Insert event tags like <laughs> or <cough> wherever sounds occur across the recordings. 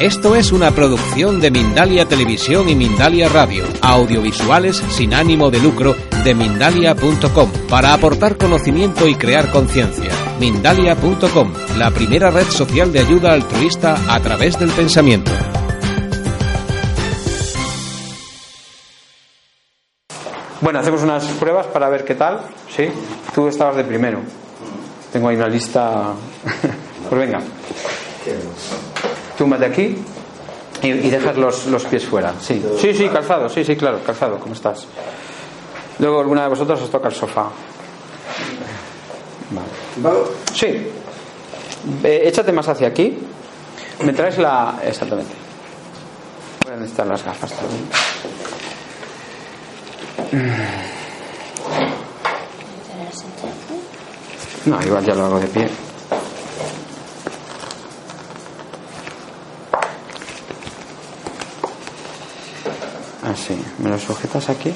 Esto es una producción de Mindalia Televisión y Mindalia Radio, audiovisuales sin ánimo de lucro de mindalia.com, para aportar conocimiento y crear conciencia. Mindalia.com, la primera red social de ayuda altruista a través del pensamiento. Bueno, hacemos unas pruebas para ver qué tal. Sí, tú estabas de primero. Tengo ahí una lista. <laughs> pues venga. Túmbate aquí y, y dejas los, los pies fuera. Sí. sí, sí, calzado. Sí, sí, claro, calzado. ¿Cómo estás? Luego alguna de vosotros os toca el sofá. Vale. Sí. Eh, échate más hacia aquí. Me traes la. Exactamente. Voy a necesitar las gafas también. No, igual ya lo hago de pie. Así, ¿me lo sujetas aquí?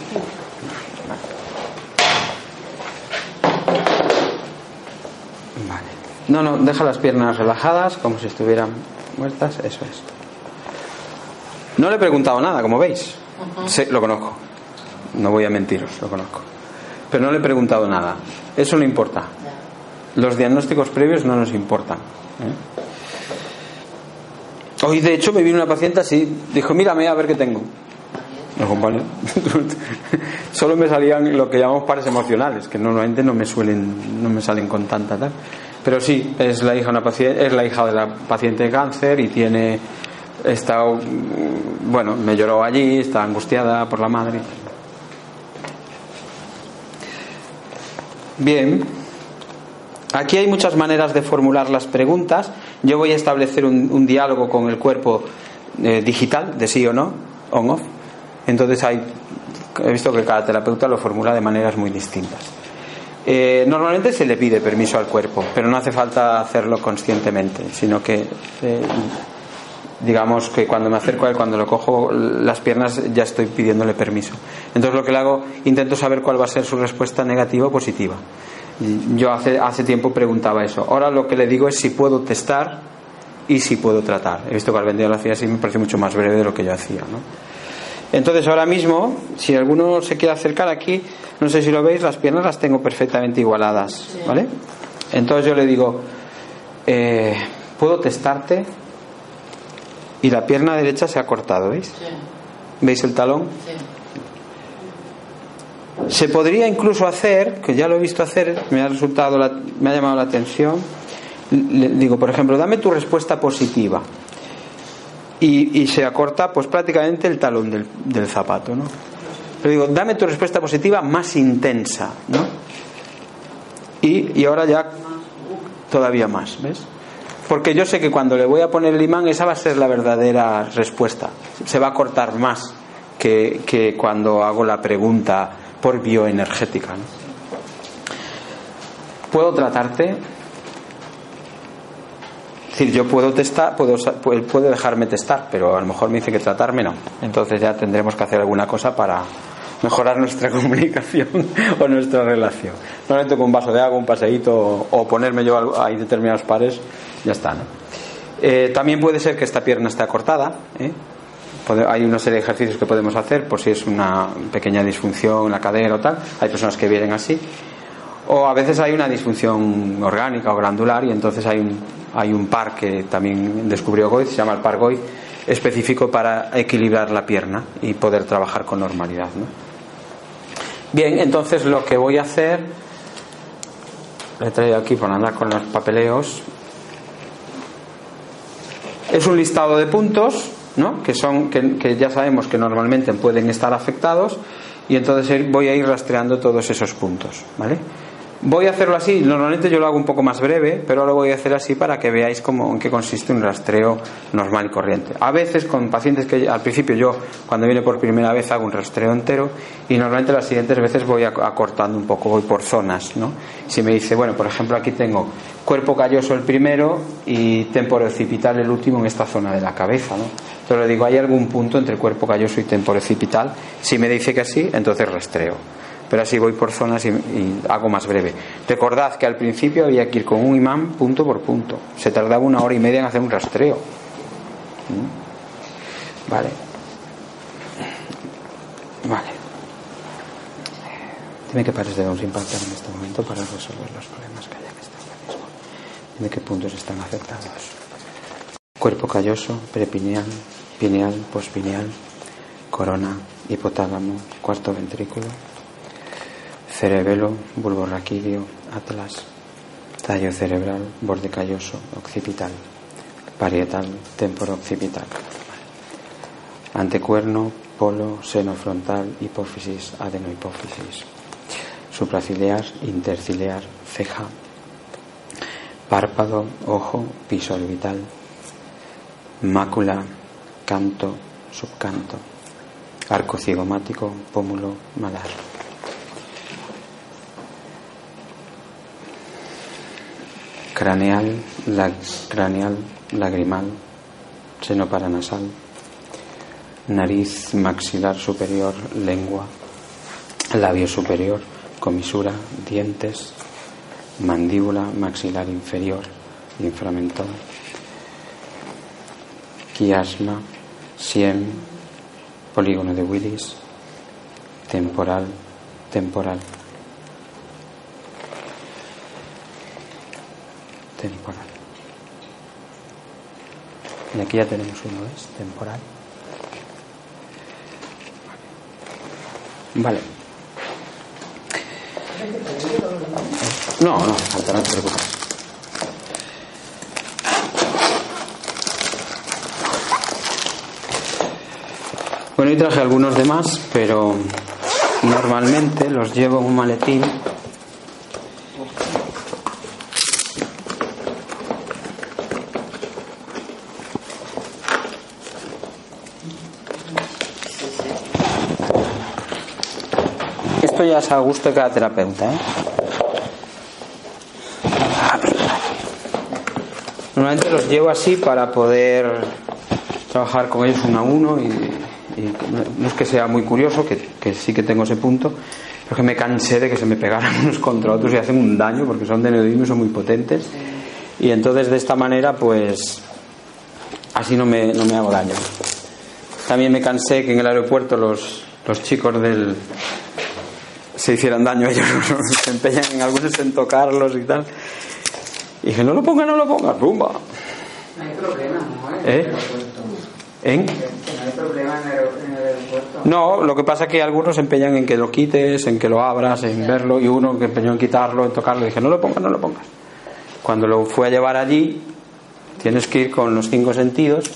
Vale. No, no, deja las piernas relajadas, como si estuvieran muertas, eso es. No le he preguntado nada, como veis. Sí, lo conozco. No voy a mentiros, lo conozco. Pero no le he preguntado nada. Eso no importa. Los diagnósticos previos no nos importan. ¿eh? Hoy, de hecho, me vino una paciente así. Dijo, mírame a ver qué tengo. <laughs> Solo me salían lo que llamamos pares emocionales, que normalmente no me suelen, no me salen con tanta tal. Pero sí, es la hija, una paciente, es la hija de la paciente de cáncer y tiene está bueno me lloró allí está angustiada por la madre. Bien aquí hay muchas maneras de formular las preguntas. Yo voy a establecer un, un diálogo con el cuerpo eh, digital de sí o no on off entonces hay he visto que cada terapeuta lo formula de maneras muy distintas eh, normalmente se le pide permiso al cuerpo pero no hace falta hacerlo conscientemente sino que eh, digamos que cuando me acerco a él, cuando lo cojo las piernas, ya estoy pidiéndole permiso. Entonces lo que le hago, intento saber cuál va a ser su respuesta negativa o positiva. Yo hace, hace tiempo preguntaba eso. Ahora lo que le digo es si puedo testar y si puedo tratar. He visto que al vendedor lo hacía así, me parece mucho más breve de lo que yo hacía. ¿no? Entonces ahora mismo, si alguno se quiere acercar aquí, no sé si lo veis, las piernas las tengo perfectamente igualadas. ¿vale? Entonces yo le digo, eh, ¿puedo testarte? y la pierna derecha se ha cortado, ¿veis? ¿Veis el talón? Se podría incluso hacer, que ya lo he visto hacer, me ha resultado, la- me ha llamado la atención. Le digo, por ejemplo, dame tu respuesta positiva. Y, se acorta, pues prácticamente el talón del, del zapato, ¿no? Pero digo, dame tu respuesta positiva más intensa, ¿no? Y, y ahora ya todavía más, ¿ves? Porque yo sé que cuando le voy a poner el imán, esa va a ser la verdadera respuesta. Se va a cortar más que, que cuando hago la pregunta por bioenergética. ¿no? ¿Puedo tratarte? Decir, yo puedo testar, puedo, dejarme testar, pero a lo mejor me dice que tratarme no. Entonces ya tendremos que hacer alguna cosa para mejorar nuestra <laughs> comunicación o nuestra relación. Normalmente con un vaso de agua, un paseíto o, ponerme yo ahí determinados pares, ya está. ¿no? Eh, también puede ser que esta pierna esté cortada. ¿eh? Hay una serie de ejercicios que podemos hacer por si es una pequeña disfunción en la cadera o tal. Hay personas que vienen así. O a veces hay una disfunción orgánica o glandular y entonces hay un, hay un par que también descubrió Goiz, se llama el par Goiz, específico para equilibrar la pierna y poder trabajar con normalidad. ¿no? Bien, entonces lo que voy a hacer, lo he traído aquí para andar con los papeleos, es un listado de puntos ¿no? que, son, que, que ya sabemos que normalmente pueden estar afectados y entonces voy a ir rastreando todos esos puntos. ¿vale? Voy a hacerlo así, normalmente yo lo hago un poco más breve, pero ahora voy a hacer así para que veáis cómo, en qué consiste un rastreo normal y corriente. A veces con pacientes que al principio yo, cuando viene por primera vez, hago un rastreo entero y normalmente las siguientes veces voy ac- acortando un poco, voy por zonas. ¿no? Si me dice, bueno, por ejemplo, aquí tengo cuerpo calloso el primero y temporocipital el último en esta zona de la cabeza. ¿no? Entonces le digo, ¿hay algún punto entre cuerpo calloso y temporocipital? Si me dice que sí, entonces rastreo pero así voy por zonas y, y hago más breve. Recordad que al principio había que ir con un imán punto por punto. Se tardaba una hora y media en hacer un rastreo. ¿Mm? Vale. Vale. Dime qué pares debemos impactar en este momento para resolver los problemas que hay en este organismo. Dime qué puntos están afectados. Cuerpo calloso, prepineal, pineal, pospineal, corona, hipotálamo, cuarto ventrículo, cerebelo, bulbo raquídeo, atlas, tallo cerebral, borde calloso, occipital, parietal, temporo occipital, antecuerno, polo, seno frontal, hipófisis, adenohipófisis, supraciliar, interciliar, ceja, párpado, ojo, piso orbital, mácula, canto, subcanto, arco cigomático, pómulo, malar. Craneal, craneal, lagrimal, seno paranasal, nariz maxilar superior, lengua, labio superior, comisura, dientes, mandíbula maxilar inferior, inframentón, quiasma, siem, polígono de Willis, temporal, temporal. Temporal. Y aquí ya tenemos uno, ¿es? Temporal. Vale. No, no, falta, no te preocupes. Bueno, y traje algunos demás, pero normalmente los llevo en un maletín. Esto ya es a gusto de cada terapeuta. ¿eh? Normalmente los llevo así para poder trabajar con ellos uno a uno y, no es que sea muy curioso, que, que, sí que tengo ese punto, pero que me cansé de que se me pegaran <laughs> unos contra otros y hacen un daño porque son de neodimio y son muy potentes. Y entonces de esta manera, pues así no me, no me hago daño. También me cansé que en el aeropuerto los, los chicos del se hicieran daño ellos, <laughs> se empeñan en algunos en tocarlos y tal. Y dije, no lo ponga, no lo ponga, rumba. No hay problema, ¿no? ¿Eh? ¿En? No lo que pasa es que algunos se empeñan en que lo quites, en que lo abras, en verlo, y uno que empeñó en quitarlo, en tocarlo, dije, no lo pongas, no lo pongas. Cuando lo fue a llevar allí, tienes que ir con los cinco sentidos,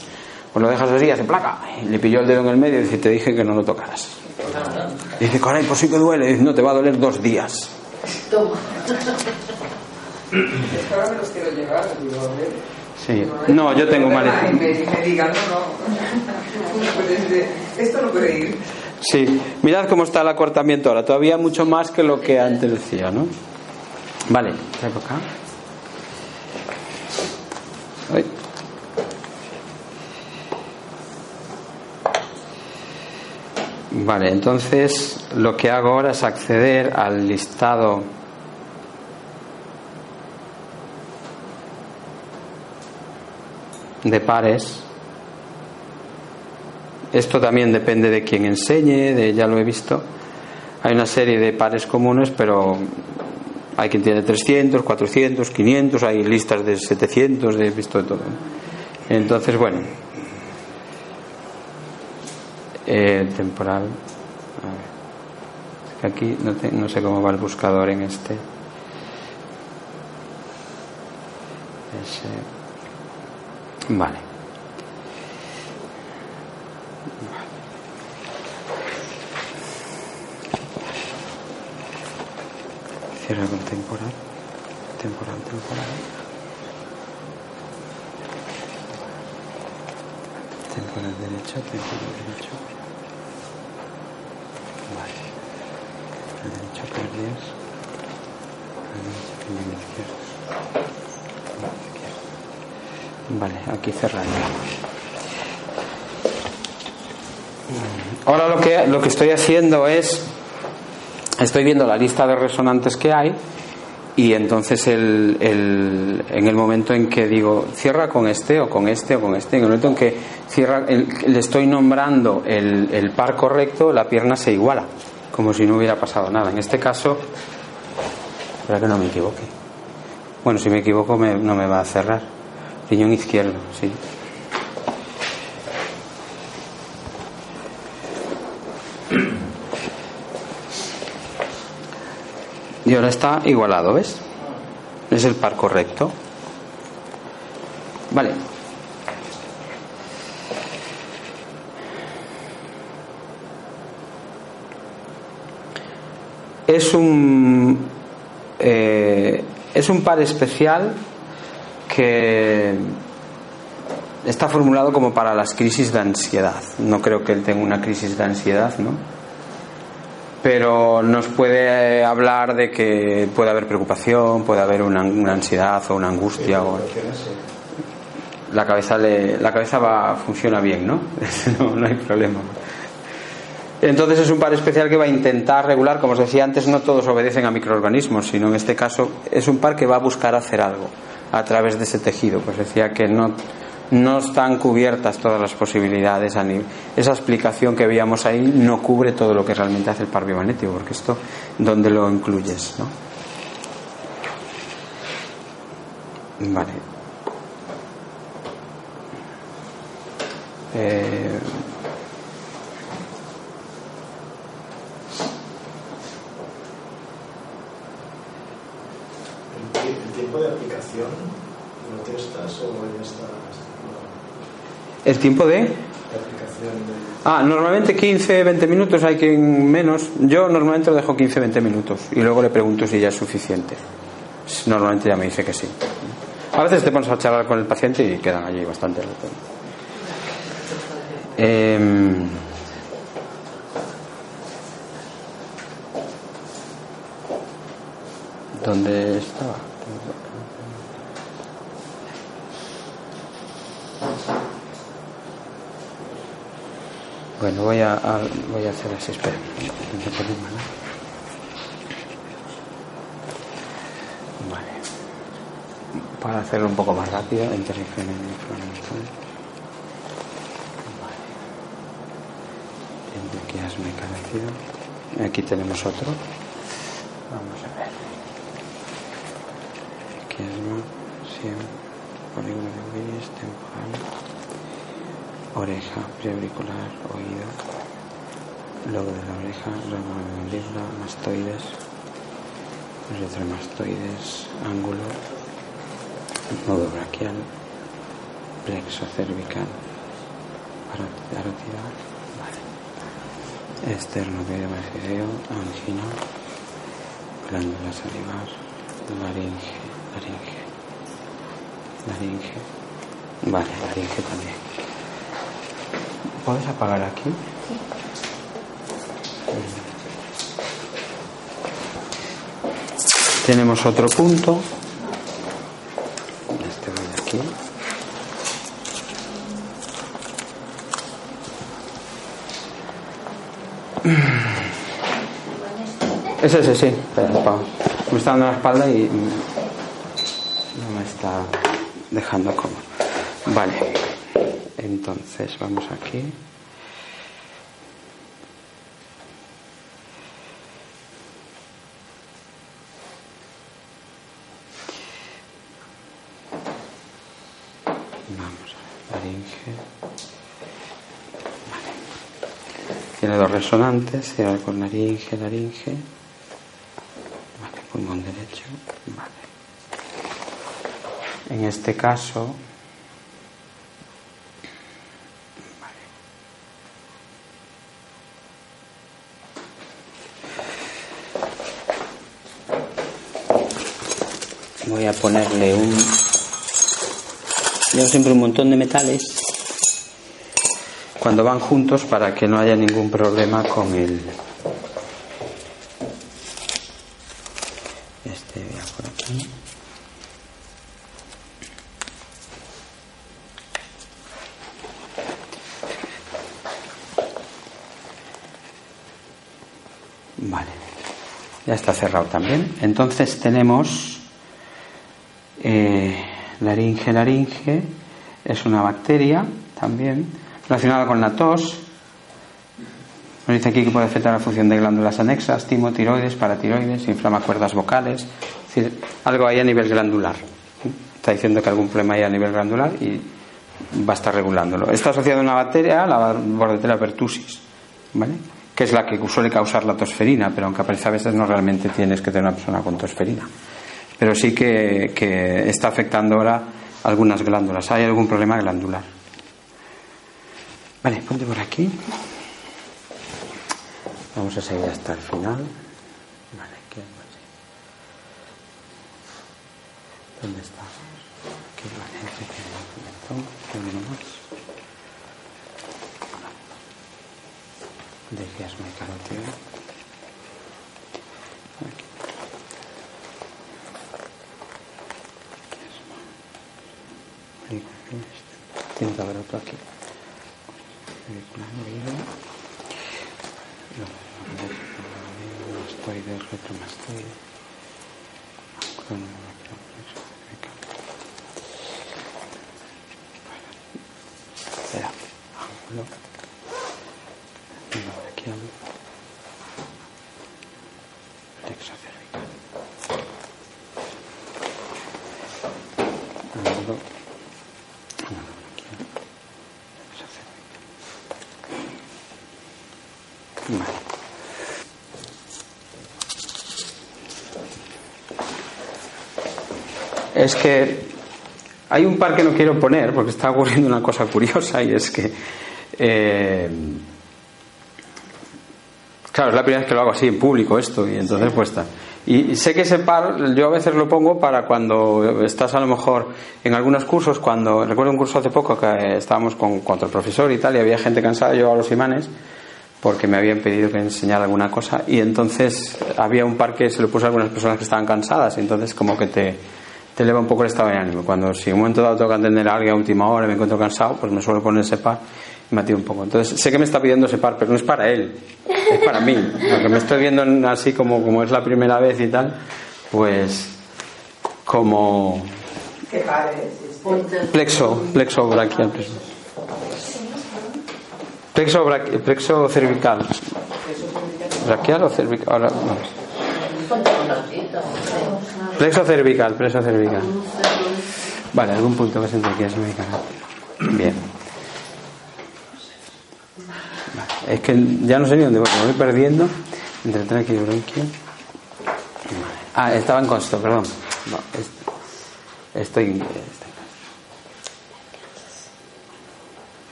pues lo dejas así, hace placa, y le pilló el dedo en el medio y dice, te dije que no lo tocaras. Y dice, caray, pues sí que duele, y dice, no, te va a doler dos días. Toma. Es que ahora me los quiero llevar, digo, a ver. Sí. No, yo tengo de- Esto no puede ir. Sí, mirad cómo está el acortamiento ahora, todavía mucho más que lo que antes decía, ¿no? Vale, traigo acá. Ay. Vale, entonces lo que hago ahora es acceder al listado de pares esto también depende de quien enseñe, de ya lo he visto. Hay una serie de pares comunes, pero hay quien tiene 300, 400, 500, hay listas de 700, de he visto de todo. Entonces, bueno, eh, temporal. A ver. Aquí no, te- no sé cómo va el buscador en este. Vale. Cierra con temporal. Temporal, temporal. Temporal derecho, temporal derecho. Vale. El derecho perdias. El derecho primero izquierdo. Izquierdo. Vale, aquí cerrado. Ahora lo que, lo que estoy haciendo es estoy viendo la lista de resonantes que hay y entonces el, el, en el momento en que digo cierra con este o con este o con este, en el momento en que cierra, le estoy nombrando el, el, par correcto, la pierna se iguala, como si no hubiera pasado nada. En este caso, para que no me equivoque. Bueno, si me equivoco me, no me va a cerrar. Riñón izquierdo, sí. Y ahora está igualado, ¿ves? Es el par correcto. Vale. Es un eh, es un par especial que está formulado como para las crisis de ansiedad. No creo que él tenga una crisis de ansiedad, ¿no? Pero nos puede hablar de que puede haber preocupación, puede haber una, ansiedad o una angustia. O... La cabeza, le, la cabeza va, funciona bien, ¿no? <laughs> ¿no? No hay problema. Entonces es un par especial que va a intentar regular, como os decía antes, no todos obedecen a microorganismos, sino en este caso es un par que va a buscar hacer algo a través de ese tejido. Pues decía que no, no están cubiertas todas las posibilidades. Esa explicación que veíamos ahí no cubre todo lo que realmente hace el par biomagnético, porque esto, ¿dónde lo incluyes? ¿no? Vale. Eh, ¿El tiempo de aplicación lo testas o ya está? ¿El tiempo de? Ah, normalmente 15, 20 minutos, hay quien menos. Yo normalmente lo dejo 15, 20 minutos y luego le pregunto si ya es suficiente. Normalmente ya me dice que sí. A veces te pones a charlar con el paciente y quedan allí bastante. Em, ¿Dónde estaba? Bueno, voy a, voy a hacer así, espera. Vale. Para hacerlo un poco más rápido, entre Vale. Aquí has me Aquí tenemos otro. Vamos a ver. Quiasma, siempre, polígono de temporal oreja, preauricular, oído, lobo de la oreja, rama de mandíbula, mastoides, retromastoides, ángulo, nodo braquial, plexo cervical, parótida, vale. externo medio angina, glándula salivar, laringe, laringe, laringe, vale, laringe también. ¿Puedes apagar aquí? Tenemos otro punto. Este va de aquí. Es ese, sí. Me está dando la espalda y no me está dejando como. Vale. Entonces vamos aquí. Vamos a laringe. Vale. Tiene dos resonantes, cierra con laringe, laringe. Vale, pulmón derecho. Vale. En este caso voy a ponerle un yo siempre un montón de metales cuando van juntos para que no haya ningún problema con el este voy por aquí vale Ya está cerrado también. Entonces tenemos laringe, laringe, es una bacteria también relacionada con la tos. Nos dice aquí que puede afectar la función de glándulas anexas, timo, tiroides, paratiroides, inflama cuerdas vocales, es decir, algo ahí a nivel glandular. Está diciendo que algún problema hay a nivel glandular y va a estar regulándolo. Está asociado a una bacteria, la Bordetella pertussis, ¿vale? que es la que suele causar la tosferina, pero aunque aparece a veces no realmente tienes que tener una persona con tosferina. Pero sí que, que está afectando ahora algunas glándulas. Hay algún problema glandular. Vale, ponte por aquí. Vamos a seguir hasta el final. Vale, ¿qué ¿Dónde estamos? Aquí la gente que me comentó. más? de quiasma y carótida. Aquí. Quiasma. Tiene que haber otro aquí. Espera, ángulo. Es que hay un par que no quiero poner porque está ocurriendo una cosa curiosa y es que eh, claro es la primera vez que lo hago así en público esto y entonces pues está. Y sé que ese par yo a veces lo pongo para cuando estás a lo mejor en algunos cursos cuando recuerdo un curso hace poco que estábamos con, con otro profesor y tal y había gente cansada yo a los imanes porque me habían pedido que enseñara alguna cosa y entonces había un par que se lo puse a algunas personas que estaban cansadas y entonces como que te te eleva un poco el estado de ánimo. Cuando si en un momento dado tengo que atender a alguien a última hora y me encuentro cansado, pues me suelo poner ese par y me atiro un poco. Entonces sé que me está pidiendo ese par, pero no es para él, es para mí. Aunque me estoy viendo así como, como es la primera vez y tal, pues como... ¿Qué par es? Plexo, plexo braquial. Plexo, plexo cervical. ¿Braquial o cervical? Ahora vamos. Plexo cervical, plexo cervical. Vale, algún punto que se es Bien. Es que ya no sé ni dónde voy, me voy perdiendo entre tráqueo y bronquio. Ah, estaba en costo, perdón. No, estoy,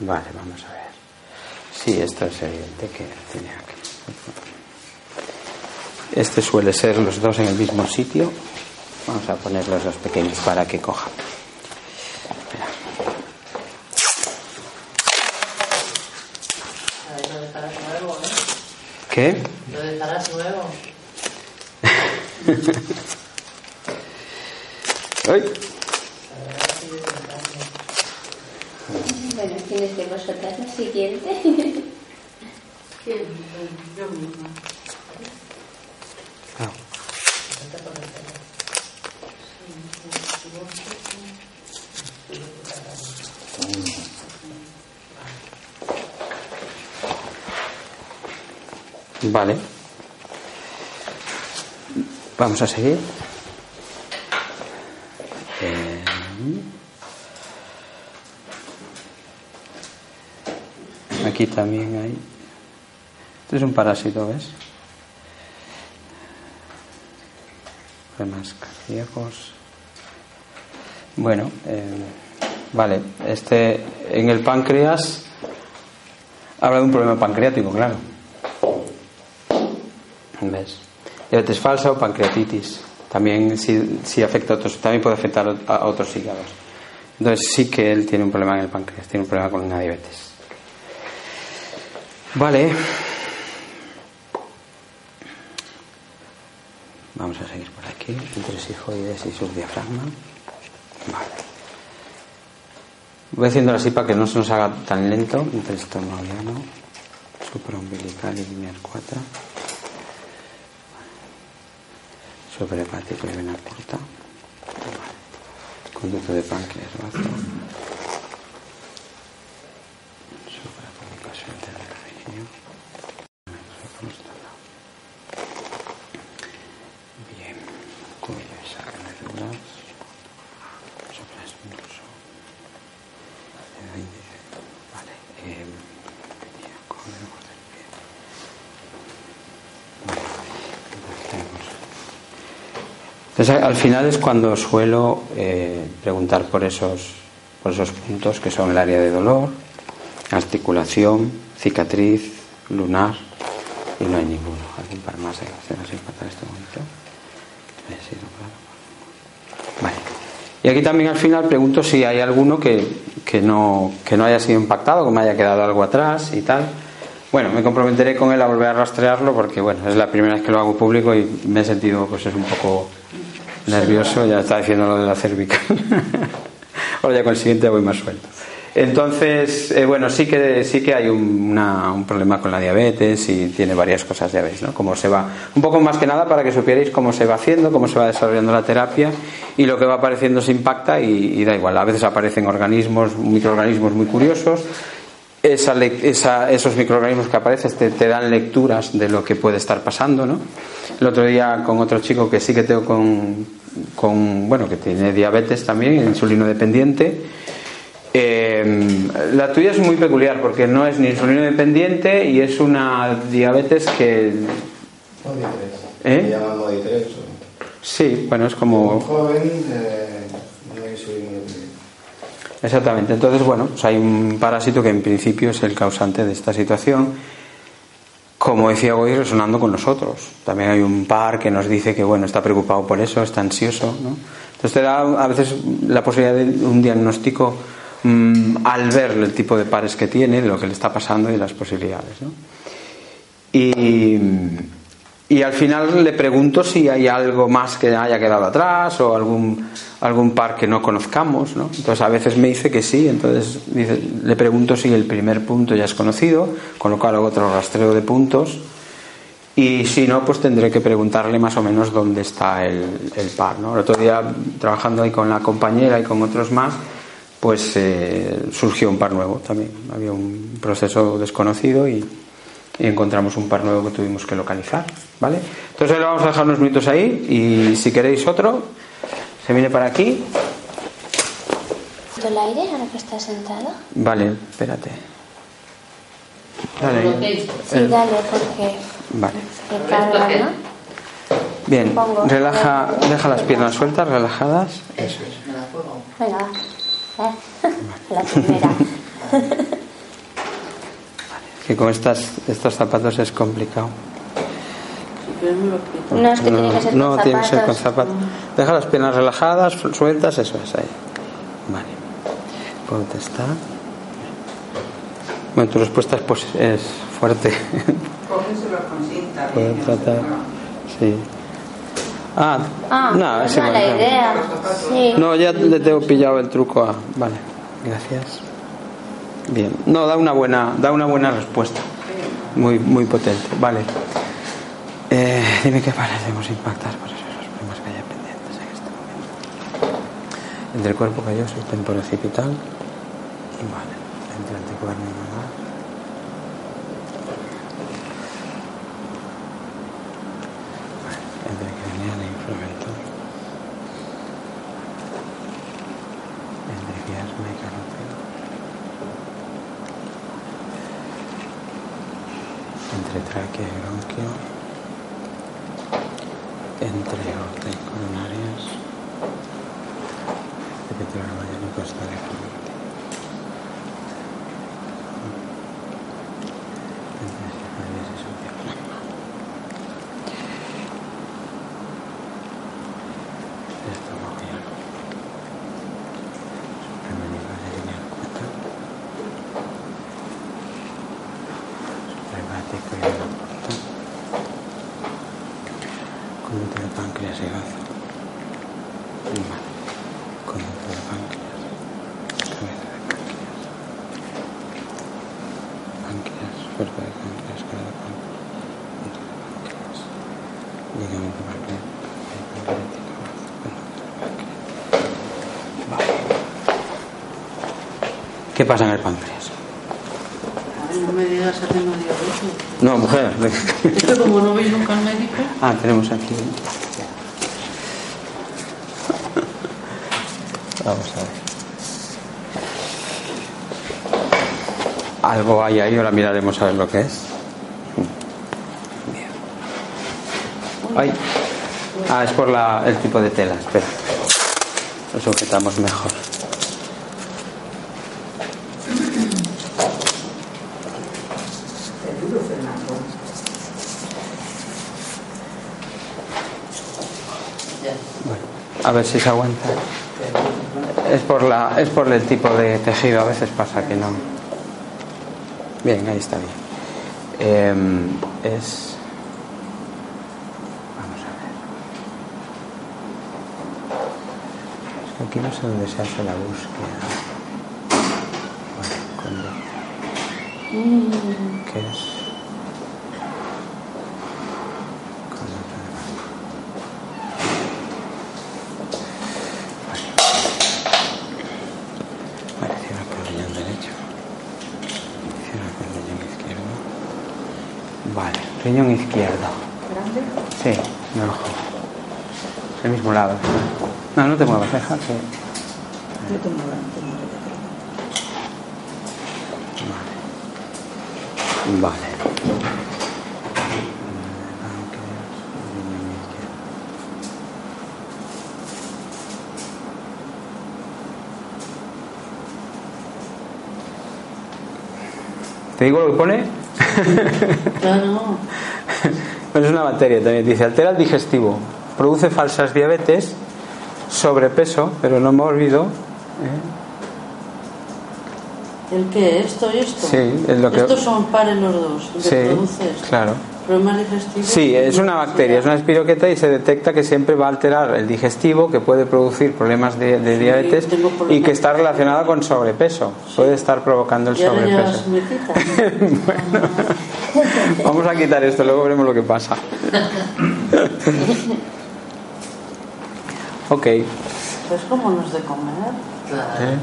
Vale, vamos a ver. Sí, esto es evidente que aquí. Este suele ser los dos en el mismo sitio. Vamos a poner los dos pequeños para que coja. ¿Qué? Lo dejarás nuevo. <laughs> ¡Ay! Bueno, tienes que vosotras la siguiente. <laughs> Misma. Ah. Vale. Vamos a seguir. Aquí también hay. Este es un parásito, ¿ves? Problemas cardíacos. Bueno, eh, vale. Este, en el páncreas habla de un problema pancreático, claro. ¿Ves? Diabetes falsa o pancreatitis. También si, si afecta otros, también puede afectar a otros hígados. Entonces sí que él tiene un problema en el páncreas, tiene un problema con la diabetes. Vale. Vamos a seguir por aquí. Entre sifoides y subdiafragma. Vale. Voy haciéndolo así para que no se nos haga tan lento. Entre no. supraumbilical y lineal 4. Suprahepático y vena corta. Conducto de páncreas. Supracomunicación del riñón. Bien, cuello y saca medulares. Supraespinoso. Dedo índice. Vale. Eh, venía con el dedo del pie. Vale. Entonces tenemos. Entonces, al final es cuando suelo eh, preguntar por esos, por esos puntos que son el área de dolor, articulación, cicatriz, lunar, y no hay ninguno. Hay un par más, que hacer para este momento. Vale. Y aquí también al final pregunto si hay alguno que, que, no, que no haya sido impactado, que me haya quedado algo atrás y tal. Bueno, me comprometeré con él a volver a rastrearlo porque bueno, es la primera vez que lo hago público y me he sentido pues es un poco nervioso, ya está diciendo lo de la cervical. <laughs> Ahora ya con el siguiente voy más suelto. Entonces, eh, bueno, sí que sí que hay un, una- un problema con la diabetes y tiene varias cosas, ya veis, ¿no? Cómo se va, un poco más que nada para que supierais cómo se va haciendo, cómo se va desarrollando la terapia y lo que va apareciendo se impacta y, y da igual. A veces aparecen organismos, microorganismos muy curiosos. Esa esa- esos microorganismos que aparecen te, te dan lecturas de lo que puede estar pasando, ¿no? El otro día con otro chico que sí que tengo con, con bueno, que tiene diabetes también, insulino dependiente. Eh, la tuya es muy peculiar porque no es ni insulino dependiente y es una diabetes que Modi 3. ¿Eh? Se llama Modi 3. sí, bueno, es Un como joven, eh, no hay insulina dependiente. Exactamente. Entonces, bueno, pues hay un parásito que en principio es el causante de esta situación. Como decía hoy, resonando con nosotros. También hay un par que nos dice que bueno está preocupado por eso, está ansioso. ¿no? Entonces te da a veces la posibilidad de un diagnóstico mm, al ver el tipo de pares que tiene, de lo que le está pasando y las posibilidades. ¿no? Y, y al final le pregunto si hay algo más que haya quedado atrás o algún, algún par que no conozcamos. ¿no? Entonces a veces me dice que sí, entonces dice- le pregunto si el primer punto ya es conocido, con lo cual hago otro rastreo de puntos. Y si no, pues tendré que preguntarle más o menos dónde está el, par. ¿no? El otro día, trabajando ahí con la compañera y con otros más, pues eh, surgió un par nuevo también. Había un proceso desconocido y, encontramos un par nuevo que tuvimos que localizar. ¿vale? Entonces le vamos a dejar unos minutos ahí y si queréis otro, se viene para aquí. ¿El aire ahora que estás sentado? Vale, espérate. Dale. ahí. Sí, dale, porque Vale. carga, ¿no? Bien, Pongo. relaja, deja las piernas sueltas, relajadas. Eso es. Venga, va. Eh, <laughs> La primera. <laughs> Que con estas, estos zapatos es complicado. No es que tiene que ser no, con tiene que ser con zapatos. Deja las piernas relajadas, sueltas, eso es ahí. Vale. Ponte está. Bueno, tu respuesta es, pues, es fuerte. <laughs> Cógeselo con cinta. Puedo bien, tratar. Sí. Ah, Ah, no, es mala no. idea. Sí. No, ya le tengo pillado el truco a. Vale, gracias. Bien. No, da una buena, da una buena respuesta. Muy, muy potente. Vale. <laughs> Dime qué pares debemos impactar por esos problemas que haya pendientes en este momento. Entre el cuerpo calloso y temporocipital. Y vale. Entre anticuerno y malar. Vale, Entre craneal e inframental. Entre quiasma y carótida. Entre tráquea y bronquio. Entre aorta y coronarias. Epitelio mayor y costa de frente. Entre cefaleas y subdiafragma. Estómago y ano. Supramendical y lineal cuatro. Suprahepático y vena porta. Conducto de páncreas y bazo. Vale. Conducto de páncreas. Cabeza de páncreas. Páncreas, cuerpo de páncreas. ¿Qué pasa en el páncreas? No me digas que dio eso. No, mujer. <laughs> Es que como no voy nunca al médico, Ah, tenemos aquí. Vamos a ver. Algo hay ahí, ahora miraremos a ver lo que es. Ay. Ah, es por la, el tipo de tela, espera. Lo sujetamos mejor. El duro, Fernando. ya. Bueno, a ver si se aguanta. Es por la, es por el tipo de tejido, a veces pasa que no. Bien, ahí está bien. Em, es. Vamos a ver. Es que aquí no sé dónde se hace la búsqueda. Bueno, con- ¿Qué es? Vale, cierra con el riñón derecho. Cierra con el riñón izquierdo. Vale, riñón izquierdo. ¿Grande? Sí, me ojo. El mismo lado. No, no te muevas, deja que. Yo te te. Vale. ¿Te digo lo que pone? Claro. <laughs> Pues es una bacteria también. Dice, altera el digestivo, produce falsas diabetes, sobrepeso, pero no me olvido. ¿eh? ¿El qué? ¿Esto y esto? Sí, es lo que- Estos son pares los dos. ¿Qué Sí, produces? claro. ¿Problemas digestivos? Sí, es una bacteria, es una espiroqueta y se detecta que siempre va a alterar el digestivo, que puede producir problemas de, diabetes problemas. y que está relacionada con sobrepeso. Puede estar provocando el ¿Y ahora ya sobrepeso. <laughs> bueno, vamos a quitar esto, luego veremos lo que pasa. <laughs> ok. Pues como no es de comer. ¿eh?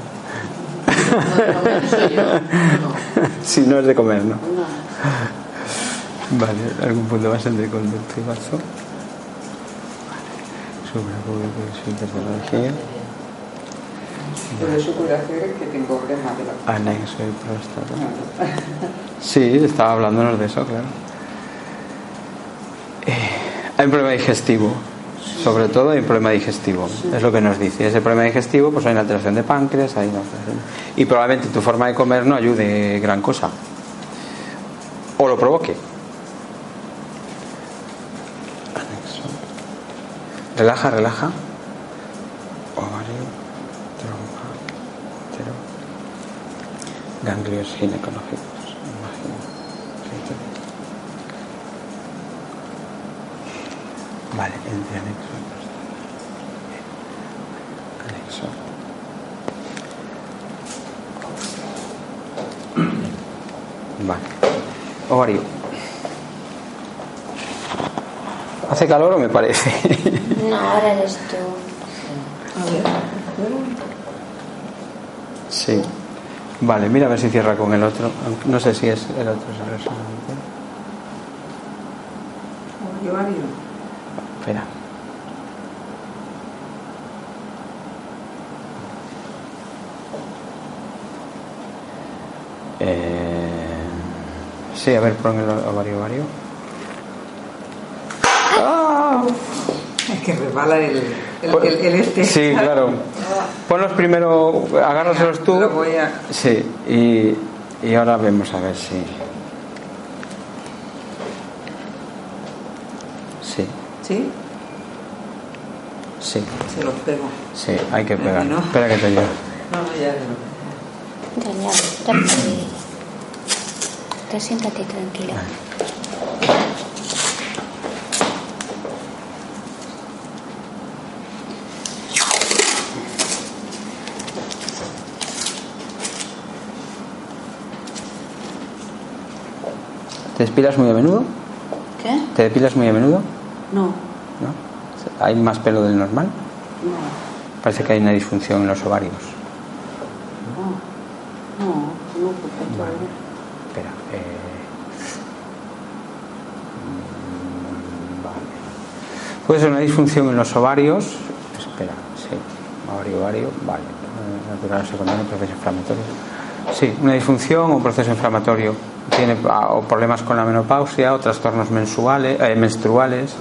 <laughs> Si no es de comer, ¿no? No. Vale, algún punto más entre conducto y vaso. Sobre. Por eso puede hacer que tengo problemas de la Anexo y próstata. Sí, estaba hablándonos de eso, claro. Eh, hay un problema digestivo. Sobre todo hay un problema digestivo. Es lo que nos dice. Ese problema digestivo, pues hay una alteración de páncreas, hay una alteración- Y probablemente tu forma de comer no ayude gran cosa. O lo provoque. Relaja, relaja. Ovario, trompa, ganglios ginecológicos. Imagino. Clítoris. Vale, anexo. Anexo. Ovario. ¿Hace calor o me parece? <laughs> No, ahora eres tú. Sí. Vale, mira a ver si cierra con el otro. No sé si es el otro es el resonante. ovario. Espera. Eh, sí, a ver, pon el ovario, ovario. ¡Ah! Es que resbala el, el, Pues- el, el este. Sí, claro. Ponlos primero, agárraselos tú. Lo voy a... Sí, y, y ahora vemos a ver si. Sí, ¿Sí? sí, Se los pego. sí, hay que pegar. no. Espera que te ayude. No, ya no. Ya, ya. Tú siéntate tranquila. ¿Te despilas muy a menudo? ¿Qué? ¿Te depilas muy a menudo? No. ¿No? ¿Hay más pelo del normal? No. Parece que hay una disfunción en los ovarios. no. No, no ocupa todo. Espera. eh, mm, Vale. Puede ser una disfunción en los ovarios. Espera, sí. Ovario, ovario, vale. Natural, secundario, proceso inflamatorio. Sí, una disfunción o proceso inflamatorio. Tiene ah, o problemas con la menopausia o trastornos mensuales, eh, menstruales.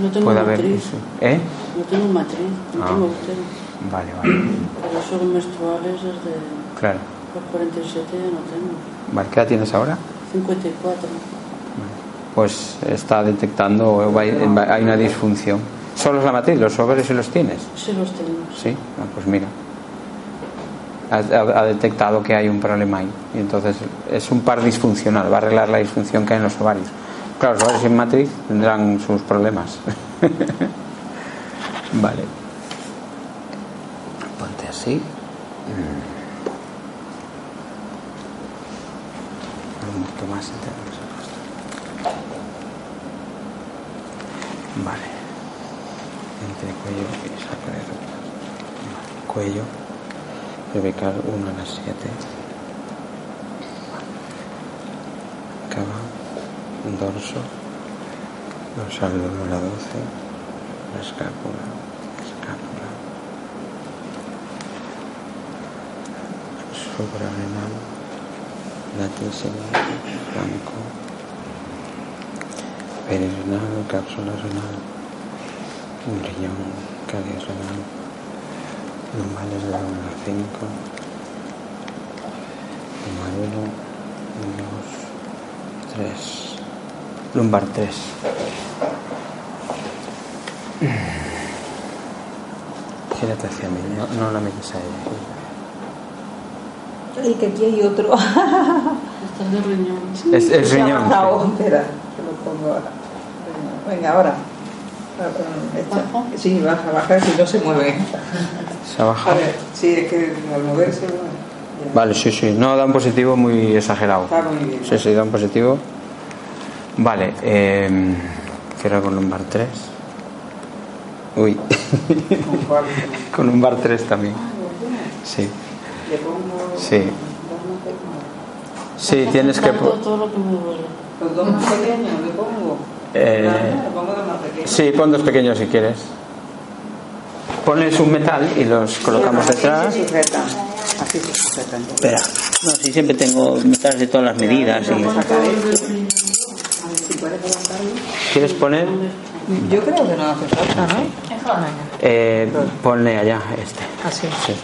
No tengo Puede haber. matriz. sí. ¿Eh? No tengo matriz, no Ah. tengo útero. Vale, vale. Pero son menstruales desde Claro. Los 47 ya no tengo. Vale, ¿qué edad tienes ahora? 54. Pues está detectando hay una disfunción. ¿Solo es la matriz? ¿Los ovarios si los tienes? Sí los tengo. Sí, ah, pues mira. Ha, ha- ha detectado que hay un problema ahí. Y entonces es un par disfuncional. Va a arreglar la disfunción que hay en los ovarios. Claro, los ovarios sin matriz tendrán sus problemas. <laughs> vale. Ponte así. Mm. Un poquito más. Vale. Entre cuello y saco de ropa. Vale, Cuello. Cervical 1 a las 7. Cava. Dorso. Dorsal 1 a la 12. La escápula. Escápula. Suprarrenal. Latísimo. Flanco. Perirenal. Cápsula renal. Un riñón. Cádiz renal. Lumbales de la 1 a la 5. Lumbar 1, 2, 3. Lumbar 3. Gírate hacia mí, no, no la mires a ella. Y que aquí hay otro. <laughs> Está de riñón. Es, ha riñón. sí. Espera, que lo pongo ahora. Venga, ahora. Sí, baja, baja, si no se mueve. Se ha A bajado. ver, sí, es que al moverse. ya. Vale, sí, sí. No, da un positivo muy exagerado. Está muy bien. Sí, sí, da un positivo. Vale, eh, cierra con lumbar 3. Uy, ¿Con cuál? <laughs> con lumbar 3 también. Sí, Le pongo. Sí. Sí, tienes que... Todo, po- todo lo que me duele. Los dos más pequeños le pongo. Eh, Le pongo dos más pequeños. Sí, pon dos pequeños si quieres. Pones un metal y los colocamos detrás. Así se sujetan. Así se sujetan. Espera, no, si siempre tengo metales de todas las medidas. y-. ¿Quieres poner? Yo creo que no hace falta, ¿no? Eh, ponle allá este. Así. Sí.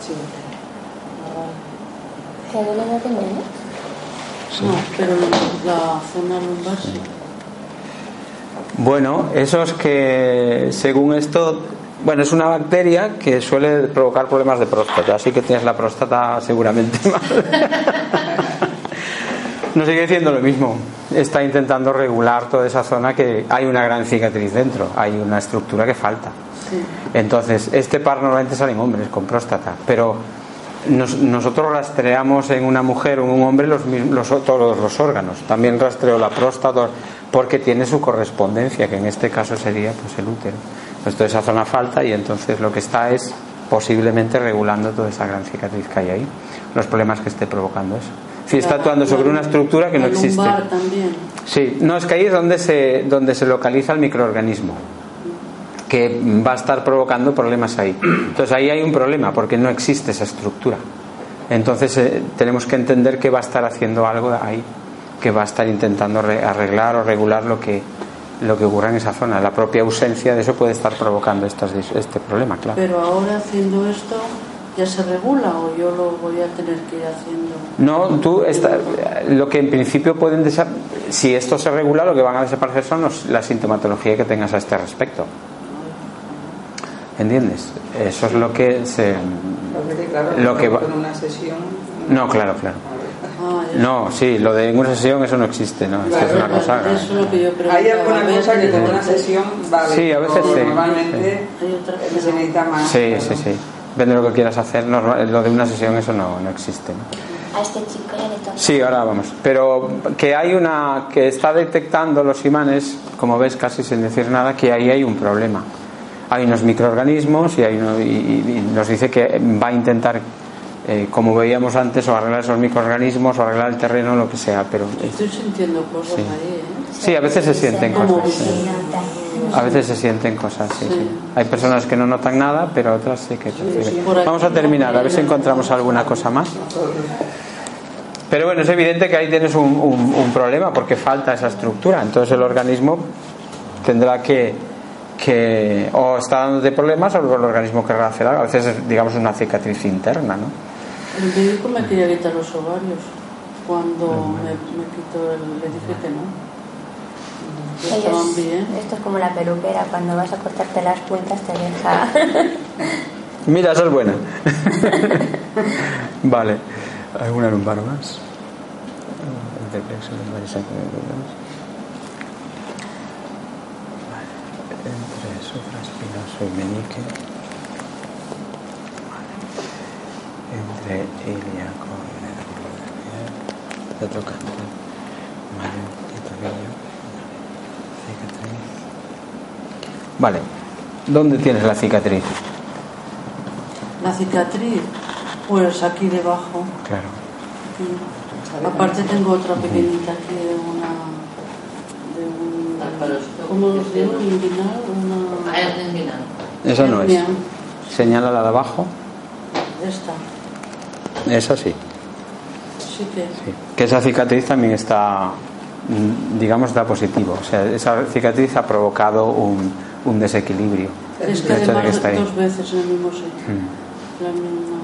80. ¿Cada? No, pero la zona lumbar sí. Bueno, esos que según esto, bueno, es una bacteria que suele provocar problemas de próstata, así que tienes la próstata seguramente <laughs> mal. Nos sigue diciendo lo mismo. Está intentando regular toda esa zona que hay una gran cicatriz dentro, hay una estructura que falta. Sí. Entonces, este par normalmente salen hombres con próstata, pero nos- nosotros rastreamos en una mujer o en un hombre los, los- todos los órganos. También rastreo la próstata porque tiene su correspondencia, que en este caso sería pues el útero. Pues toda esa zona falta y entonces lo que está es posiblemente regulando toda esa gran cicatriz que hay ahí, los problemas que esté provocando eso. Si está actuando sobre una estructura que no existe. Sí, no, es que ahí es donde se, donde se localiza el microorganismo que va a estar provocando problemas ahí. Entonces ahí hay un problema porque no existe esa estructura. Entonces eh, tenemos que entender que va a estar haciendo algo ahí, que va a estar intentando re- arreglar o regular lo que lo que ocurra en esa zona. La propia ausencia de eso puede estar provocando estas dis- este problema, claro. Pero ahora haciendo esto, ¿ya se regula o yo lo voy a tener que ir haciendo? No, tú está, lo que en principio pueden si esto se regula, lo que van a desaparecer son los- la sintomatología que tengas a este respecto. ¿Entiendes? Eso es lo que se Lo que va- en una sesión. No, claro, claro. Ah. No, sí, lo de en una sesión eso no existe, ¿no? Eso es una cosa. Eso es lo que yo preguntaba. Hay alguna A ver, cosa que con una sesión vale. Sí, a veces sí. Normalmente Hay otra que se necesita más. Sí, sí, sí. Depende de lo que quieras hacer. normal- lo de una sesión eso no, no existe. ¿no? A este chico le. Sí, ahora vamos. Pero que hay una que está detectando los imanes, como ves, casi sin decir nada, que ahí hay un problema. Hay unos microorganismos y, hay uno- y- nos dice que va a intentar, eh, como veíamos antes, o arreglar esos microorganismos o arreglar el terreno, lo que sea. Pero Estoy sintiendo cosas Sí. ahí, ¿eh? sí, a veces se sienten cosas. sí. A veces se sienten cosas, sí, Sí. Hay personas que no notan nada, pero otras sí que Vamos a terminar, a ver si encontramos alguna cosa más. Pero bueno, es evidente que ahí tienes un, un- un problema porque falta esa estructura. Entonces el organismo tendrá que, que o está dándote problemas o el organismo querrá hacer algo. A veces es, digamos, una cicatriz interna, ¿no? El médico me quería quitar los ovarios cuando me, me quitó el. Le dije que no. Ellos- bien. esto es como la peluquera, cuando vas a cortarte las puntas te deja. <laughs> Mira, esa es buena. <laughs> vale. ¿Alguna lumbar más? El plexo lumbar y sacroiliac. Vale. Entre supraespinoso y meñique. Vale. Entre ilíaco y nervio. Está tocando. Vale. Y tobillo. Cicatriz. Vale. ¿Dónde tienes la cicatriz? La cicatriz, pues aquí debajo. Claro. aquí. Aparte tengo otra pequeñita aquí de una. ¿Cómo se llama? Inguinal, una. Esa no es. Señala la de abajo. Esta. Esa sí. Sí que. sí. Que esa cicatriz también está, mm, digamos, da positivo. O sea, esa cicatriz ha provocado un, un desequilibrio. Es que hecho de que además está ahí. dos veces en el mismo sitio. Mm. La misma.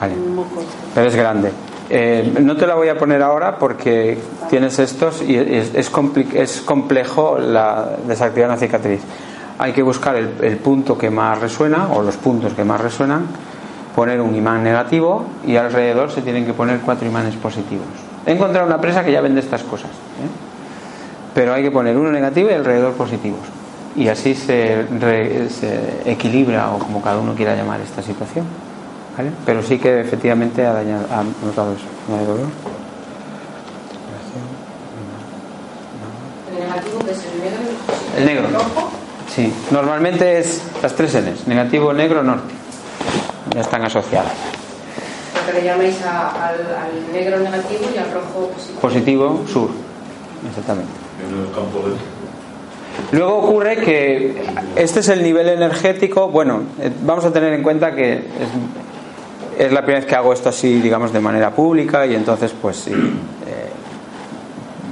Vale. El mismo. Pero es grande. Eh, no te la voy a poner ahora porque tienes estos y es, complejo la desactivar una cicatriz. Hay que buscar el, punto que más resuena o los puntos que más resuenan, poner un imán negativo y alrededor se tienen que poner cuatro imanes positivos. He encontrado una empresa que ya vende estas cosas, ¿eh? pero hay que poner uno negativo y alrededor positivos. Y así se, se equilibra o como cada uno quiera llamar esta situación. ¿Vale? Pero sí que efectivamente ha, dañado, ha notado eso. ¿No hay dolor? El negativo que es el negro. El negro. El rojo. Sí, normalmente es las tres Ns, negativo, negro, norte. Ya están asociadas. Porque le llamáis a- al, al negro negativo y al rojo positivo. Positivo, sur. Exactamente. en el campo de Luego ocurre que este es el nivel energético. Bueno, eh, vamos a tener en cuenta que es, es la primera vez que hago esto así, digamos, de manera pública y entonces, pues sí, eh,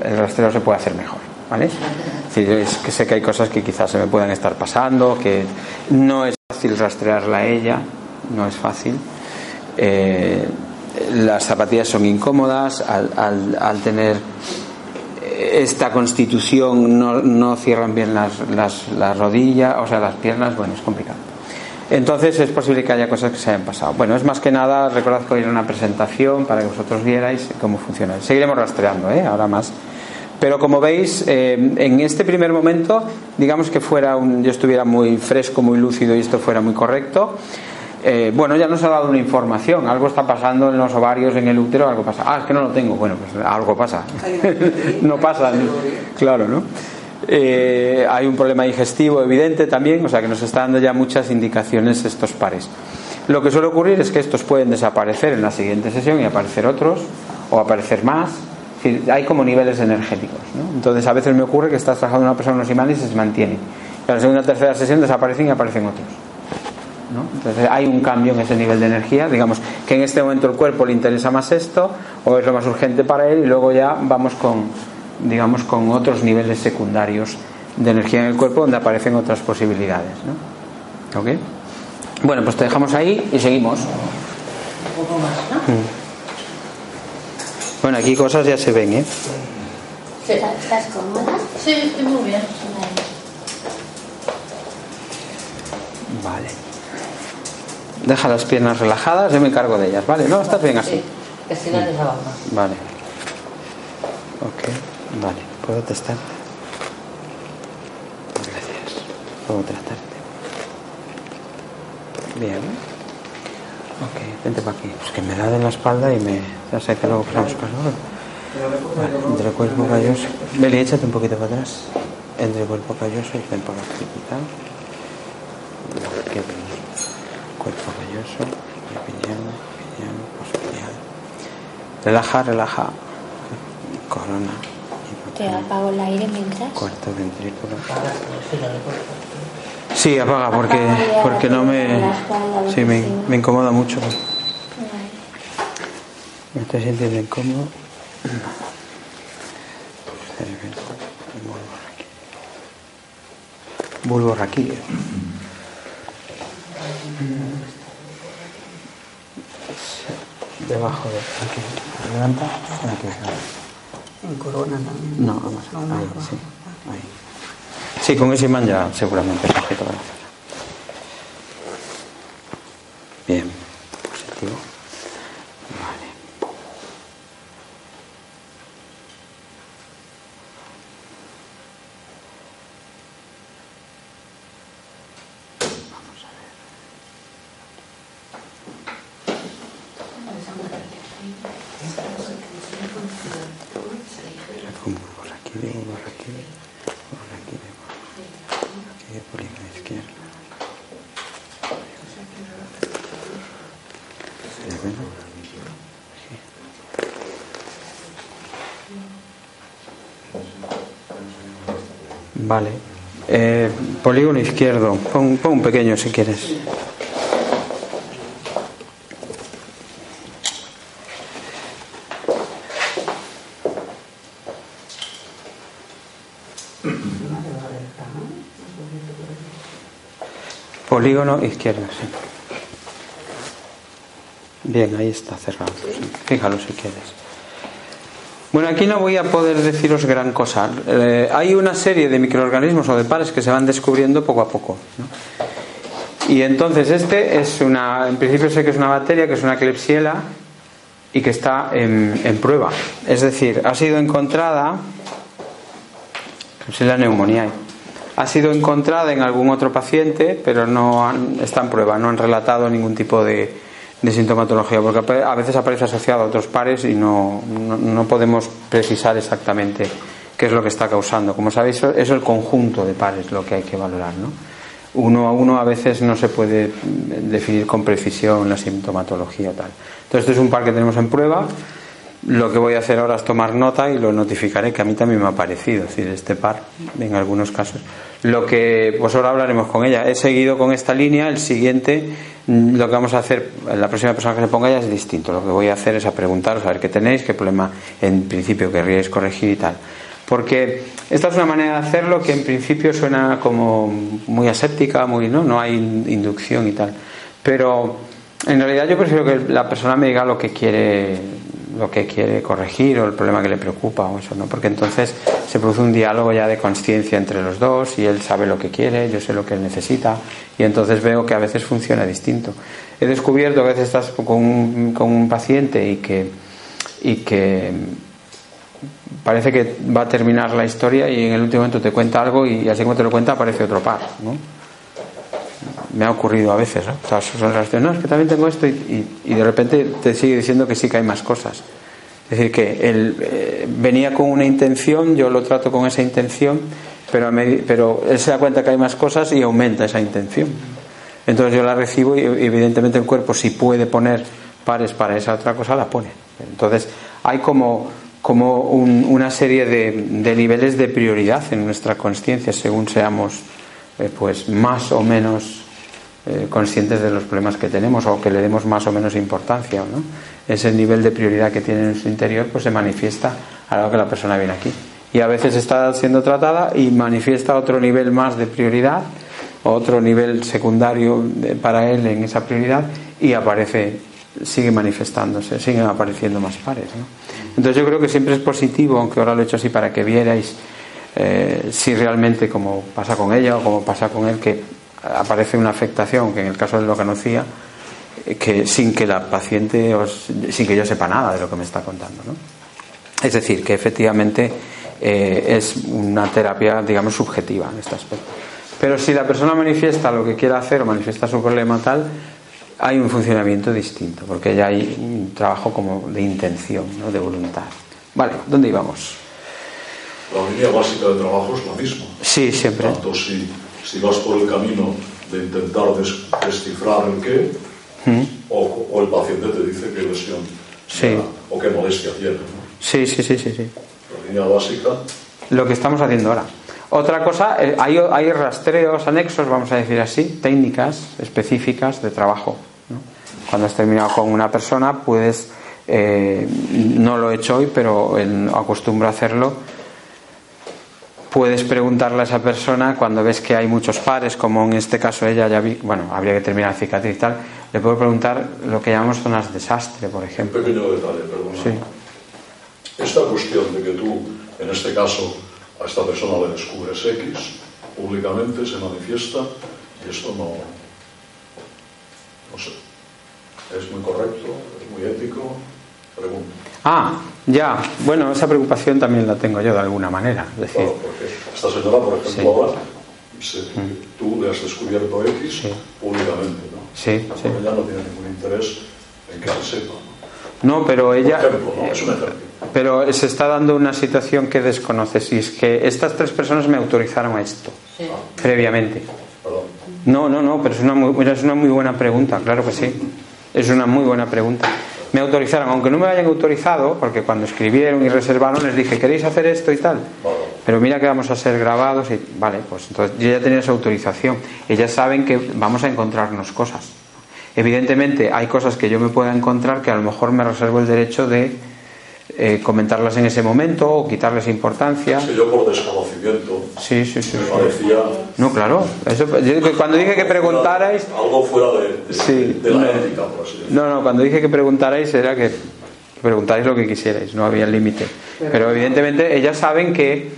el rastreo se puede hacer mejor, ¿vale? Es que sé que hay cosas que quizás se me puedan estar pasando, que no es fácil rastrearla a ella, no es fácil. Eh, las zapatillas son incómodas al, al- al tener esta constitución no, cierran bien las, las rodillas, o sea, las piernas, bueno, es complicado. Entonces es posible que haya cosas que se hayan pasado. Bueno, es más que nada, recordad que hoy era una presentación para que vosotros vierais cómo funciona. Seguiremos rastreando, ¿eh? ahora más. Pero como veis, eh, en este primer momento, digamos que fuera un, yo estuviera muy fresco, muy lúcido y esto fuera muy correcto, eh, bueno, ya nos ha dado una información, algo está pasando en los ovarios, en el útero, algo pasa. Ah, es que no lo tengo. Bueno, pues algo pasa. <laughs> no pasa, claro, ¿no? Eh, hay un problema digestivo evidente también, o sea que nos está dando ya muchas indicaciones estos pares. Lo que suele ocurrir es que estos pueden desaparecer en la siguiente sesión y aparecer otros, o aparecer más. Es decir, hay como niveles energéticos. ¿no? Entonces a veces me ocurre que estás trabajando una persona unos imanes y se mantiene. Y a la segunda o tercera sesión desaparecen y aparecen otros. ¿no? Entonces hay un cambio en ese nivel de energía, digamos que en este momento el cuerpo le interesa más esto o es lo más urgente para él y luego ya vamos con digamos con otros niveles secundarios de energía en el cuerpo donde aparecen otras posibilidades, ¿no? ¿Ok? Bueno, pues te dejamos ahí y seguimos. Mm. Bueno, aquí cosas ya se ven, ¿eh? ¿Estás cómoda? Sí, estoy muy bien. Vale. Deja las piernas relajadas, yo me encargo de ellas, ¿vale? No, estás bien así. Que si no les abajo. Vale. Ok, vale. ¿Puedo testarte? Gracias. ¿Puedo tratarte? Bien. Ok, vente para aquí. Es que me da de la espalda y me. Ya sé que luego pasamos calor. Vale, entre cuerpo calloso. Beli, échate un poquito para atrás. Entre cuerpo calloso y ven por aquí. Qué. Cuerpo calloso. Piñón, piñón, pospiñal. Relaja, relaja. Corona. Te apago el aire mientras. Cuarto ventrículo. Sí, apaga porque porque no me sí me, me incomoda mucho. Me estoy sintiendo incómodo. Bulbo raquídeo. Debajo de aquí. Levanta. Aquí. En corona también. No, vamos ahí, sí. Ahí. Sí, con ese imán ya seguramente coge toda la zona. Bien, positivo. Vale. Vamos a ver. Como por aquí, por aquí, por aquí, por aquí, por la izquierda. ¿Se ve, no? Sí. Vale. Eh, polígono izquierdo. Pon, un pequeño si quieres. Polígono izquierdo, sí. Bien, ahí está cerrado. Fíjalo si quieres. Bueno, aquí no voy a poder deciros gran cosa. Eh, hay una serie de microorganismos o de pares que se van descubriendo poco a poco. ¿no? Y entonces este es una, en principio sé que es una bacteria, que es una Klebsiella y que está en, en prueba. Es decir, ha sido encontrada, Klebsiella pneumoniae, ha sido encontrada en algún otro paciente, pero no han- está en prueba, no han relatado ningún tipo de, de sintomatología, porque a veces aparece asociado a otros pares y no, no, podemos precisar exactamente qué es lo que está causando. Como sabéis, es el conjunto de pares lo que hay que valorar, ¿no? Uno a uno a veces no se puede mm, definir con precisión la sintomatología tal. Entonces, este es un par que tenemos en prueba. Lo que voy a hacer ahora es tomar nota y lo notificaré, que a mí también me ha parecido, es decir, este par, en algunos casos. Lo que, pues ahora hablaremos con ella. He seguido con esta línea, el siguiente, mm, lo que vamos a hacer, la próxima persona que se ponga ya es distinto. Lo que voy a hacer es a preguntaros, a ver qué tenéis, qué problema en principio querríais corregir y tal. Porque esta es una manera de hacerlo que en principio suena como muy aséptica, muy, ¿no? No hay inducción y tal. Pero en realidad yo prefiero que la persona me diga lo que quiere lo que quiere corregir o el problema que le preocupa o eso, ¿no? Porque entonces se produce un diálogo ya de conciencia entre los dos y él sabe lo que quiere, yo sé lo que él necesita y entonces veo que a veces funciona distinto. He descubierto a veces estás con un, con un paciente y que, y que parece que va a terminar la historia y en el último momento te cuenta algo y así como te lo cuenta aparece otro par, ¿no? Me ha ocurrido a veces, ¿no? O sea, son no, es que también tengo esto y, y- de repente te sigue diciendo que sí que hay más cosas. Es decir, que él eh, venía con una intención, yo lo trato con esa intención, pero, medi- pero él se da cuenta que hay más cosas y aumenta esa intención. Entonces yo la recibo y evidentemente el cuerpo si puede poner pares para esa otra cosa la pone. Entonces hay como, como un- una serie de, de niveles de prioridad en nuestra conciencia según seamos eh, pues más o menos eh, conscientes de los problemas que tenemos o que le demos más o menos importancia. ¿no? Ese nivel de prioridad que tiene en su interior pues se manifiesta a lo que la persona viene aquí. Y a veces está siendo tratada y manifiesta otro nivel más de prioridad, otro nivel secundario de- para él en esa prioridad y aparece, sigue manifestándose, siguen apareciendo más pares. Entonces yo creo que siempre es positivo, aunque ahora lo he hecho así para que vierais eh, si realmente como pasa con ella o como pasa con él que aparece una afectación que en el caso de lo que conocía que sin que la paciente os- sin que yo sepa nada de lo que me está contando ¿no? es decir que efectivamente eh, es una terapia digamos subjetiva en este aspecto pero si la persona manifiesta lo que quiere hacer o manifiesta su problema tal hay un funcionamiento distinto, porque ya hay un trabajo como de intención, ¿no? de voluntad. Vale, ¿dónde íbamos? La línea básica de trabajo es la misma. Sí, siempre. Tanto si, si vas por el camino de intentar des- descifrar el qué, ¿Mm? o, o el paciente te dice qué lesión Sí. da, o qué molestia tiene. ¿no? Sí, sí, sí, sí, sí. La línea básica Lo que estamos haciendo ahora. Otra cosa, eh, hay, hay rastreos anexos, vamos a decir así, técnicas específicas de trabajo. ¿no? Cuando has terminado con una persona, puedes, eh, no lo he hecho hoy, pero acostumbro a hacerlo, puedes preguntarle a esa persona cuando ves que hay muchos pares, como en este caso ella ya vi, bueno, habría que terminar la cicatriz y tal, le puedo preguntar lo que llamamos zonas de desastre, por Un ejemplo. pequeño detalle, perdona. Sí. Esta cuestión de que tú, en este caso, a esta persona le descubres X, públicamente se manifiesta, y esto no, no sé, es muy correcto, es muy ético, pregunto. Ah, ya, bueno, esa preocupación también la tengo yo de alguna manera. Es decir, Claro, porque esta señora, por ejemplo, Sí. ahora, se- tú le has descubierto X Sí. públicamente, ¿no? Sí, sí. Ella no tiene ningún interés en que se sepa, ¿no? No, pero ella. Por ejemplo, ¿no? Es un ejemplo. Pero se está dando una situación que desconoces y es que estas tres personas me autorizaron a esto Sí. previamente. Perdón. No, no, no, pero es una, muy, es una muy buena pregunta, claro que sí. Es una muy buena pregunta. Me autorizaron, aunque no me hayan autorizado, porque cuando escribieron y reservaron les dije, ¿queréis hacer esto y tal? Pero mira que vamos a ser grabados y vale, pues entonces yo ya tenía esa autorización. Ellas saben que vamos a encontrarnos cosas. Evidentemente hay cosas que yo me pueda encontrar que a lo mejor me reservo el derecho de eh, comentarlas en ese momento o quitarles importancia. Que yo por desconocimiento Sí, sí, sí. me sí. parecía No, claro. Eso, yo- cuando dije que preguntarais, algo fuera de, de- Sí, de la no. ética, por así decirlo. No, no, cuando dije que preguntarais era que preguntáis lo que quisierais, no había límite. Pero evidentemente ellas saben que,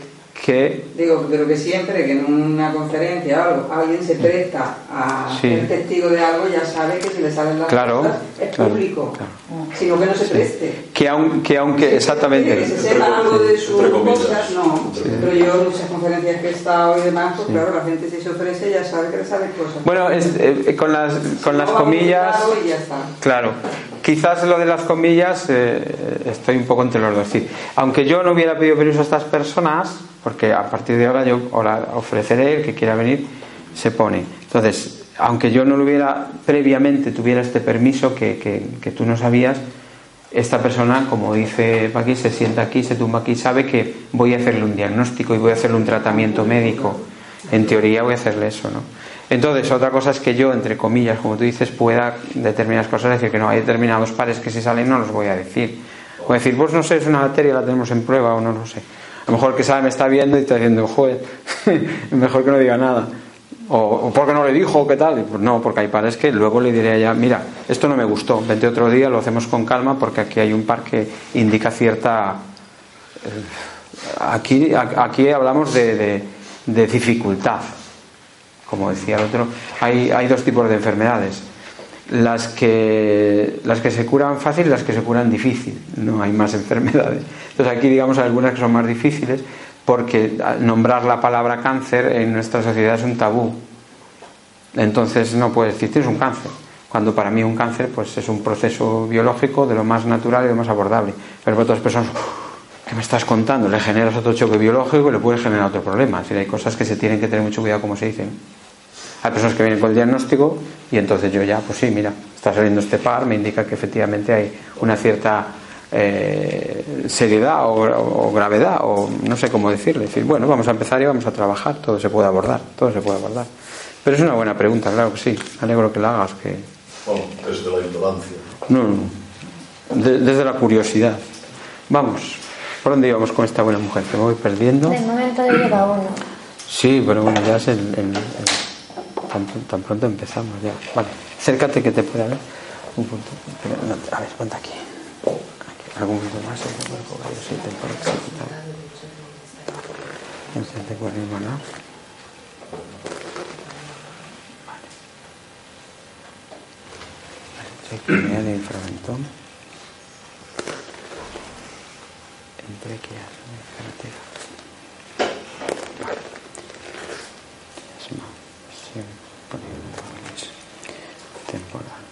que Digo, pero que siempre que en una conferencia o algo, alguien se presta a Sí. ser testigo de algo, ya sabe que si le salen las Claro, cosas es claro, público, claro. sino que no se preste. que aun- que aunque exactamente Que se sepa algo de sus cosas, no. Pero yo en muchas conferencias que he estado y demás, pues claro, la gente si se ofrece ya sabe que le salen cosas. bueno es- eh, con las con las No va comillas publicado y ya está. claro quizás lo de las comillas eh, estoy un poco entre los dos aunque yo no hubiera pedido permiso a estas personas porque a partir de ahora yo ahora ofreceré el que quiera venir se pone entonces aunque yo no lo hubiera previamente tuviera este permiso que, que, que tú no sabías esta persona, como dice Paqui, se sienta aquí, se tumba aquí, sabe que voy a hacerle un diagnóstico y voy a hacerle un tratamiento médico. En teoría voy a hacerle eso, ¿no? Entonces, otra cosa es que yo, entre comillas, como tú dices, pueda determinadas cosas decir que no, hay determinados pares que si salen no los voy a decir. O decir, pues no sé, es una materia, la tenemos en prueba o no lo sé. A lo mejor que sabe me está viendo y está diciendo, joder, <laughs> mejor que no diga nada. O, o porque no le dijo, ¿qué tal? Pues no, porque hay pares que luego le diré a ella, mira, esto no me gustó, vente otro día, lo hacemos con calma porque aquí hay un par que indica cierta... eh, Aquí, aquí hablamos de- de dificultad, como decía el otro. Hay, hay dos tipos de enfermedades. Las que, las que se curan fácil y las que se curan difícil. No hay más <laughs> enfermedades. Entonces aquí digamos algunas que son más difíciles porque nombrar la palabra cáncer en nuestra sociedad es un tabú. Entonces no puedes decir tienes un cáncer. Cuando para mí un cáncer pues es un proceso biológico de lo más natural y lo más abordable. Pero para otras personas, ¿qué me estás contando? Le generas otro choque biológico y le puedes generar otro problema. Es decir, hay cosas que se tienen que tener mucho cuidado como se dicen. Hay personas que vienen con el diagnóstico y entonces yo ya, pues sí, mira, está saliendo este par, me indica que efectivamente hay una cierta eh, seriedad o, o gravedad, o no sé cómo decirle. Es decir, bueno, vamos a empezar y vamos a trabajar, todo se puede abordar, todo se puede abordar. Pero es una buena pregunta, claro que sí, me alegro que la hagas, que Bueno, desde la ignorancia. no, no, de- desde la curiosidad. Vamos, ¿por dónde íbamos con esta buena mujer? Que me voy perdiendo. De momento ya lleva uno. Sí, pero bueno, ya es el, el- tan, pronto empezamos ya. Vale, acércate que te pueda ver. Un punto. a ver, ponte aquí. Aquí, Algún punto más. el cuerpo, varios, sí, temporal, executar. El centro de cuerpo humano. Vale. Vale, extremidad de inframentón. Entrequeas, carretera. Asma, visión, poniendo temporal,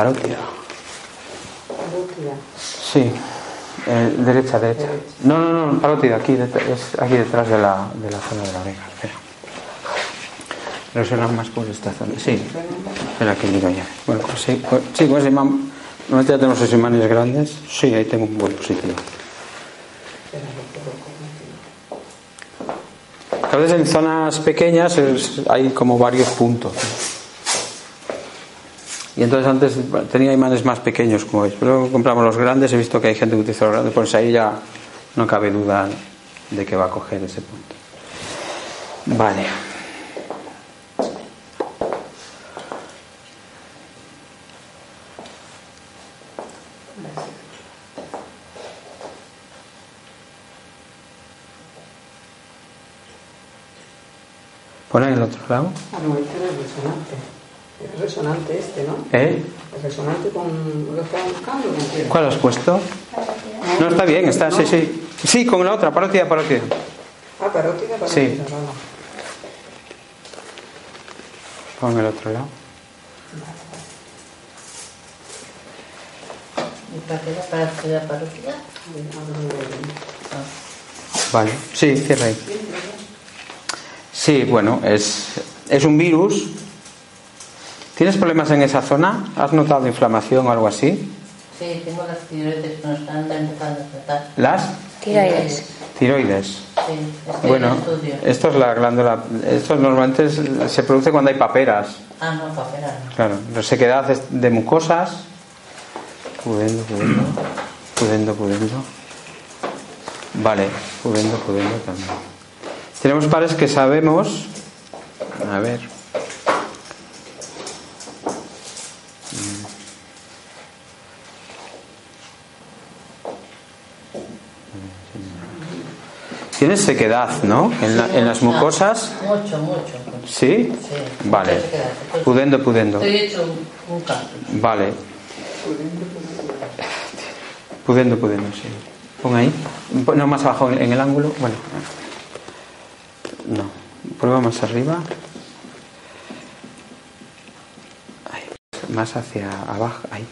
Parótida. Sí. Eh, derecha, derecha. No, no, no, parótida, aquí, es aquí detrás de la, de la zona de la oreja. Espera. Resuena más por esta zona. Sí. Espera que miro ya. Bueno, pues sí, pues- sí, ese imán. Normalmente ya tenemos esos imanes grandes. Sí, ahí tengo un buen positivo. A veces en zonas pequeñas es- hay como varios puntos. Y entonces antes tenía imanes más pequeños, como veis. Pero luego compramos los grandes, he visto que hay gente que utiliza los grandes, pues ahí ya no cabe duda de que va a coger ese punto. Vale. Pon el otro lado. Es resonante. Es resonante este, ¿no? ¿Eh? Es resonante con lo que estaban buscando. ¿con qué? ¿Cuál has puesto? No, está bien, está, sí, sí. Sí, con la otra, parótida, parótida. Ah, parótida, parótida. Sí. Pon el otro lado. Vale, sí, cierra ahí. Sí, bueno, es, es un virus. ¿Tienes problemas en esa zona? ¿Has notado inflamación o algo así? Sí, tengo las tiroides que nos están empezando a tratar. ¿Las? Tiroides. Tiroides. Sí, Bueno, esto es la glándula. Esto normalmente es- se produce cuando hay paperas. Ah, no, papera no. Claro, la sequedad es de mucosas. Pudendo, pudendo. Pudendo, pudendo. Vale, pudendo, pudendo también. Tenemos pares que sabemos. A ver. Tienes sequedad, ¿no? En, la- en las mucosas. Mucho, mucho. ¿Sí? Sí. Vale. Pudendo, pudendo. Hecho un. Vale. Pudendo, pudendo, sí. Pon ahí. No más abajo en en el ángulo. Bueno. No. Prueba más arriba. Ahí. Más hacia abajo. Ahí.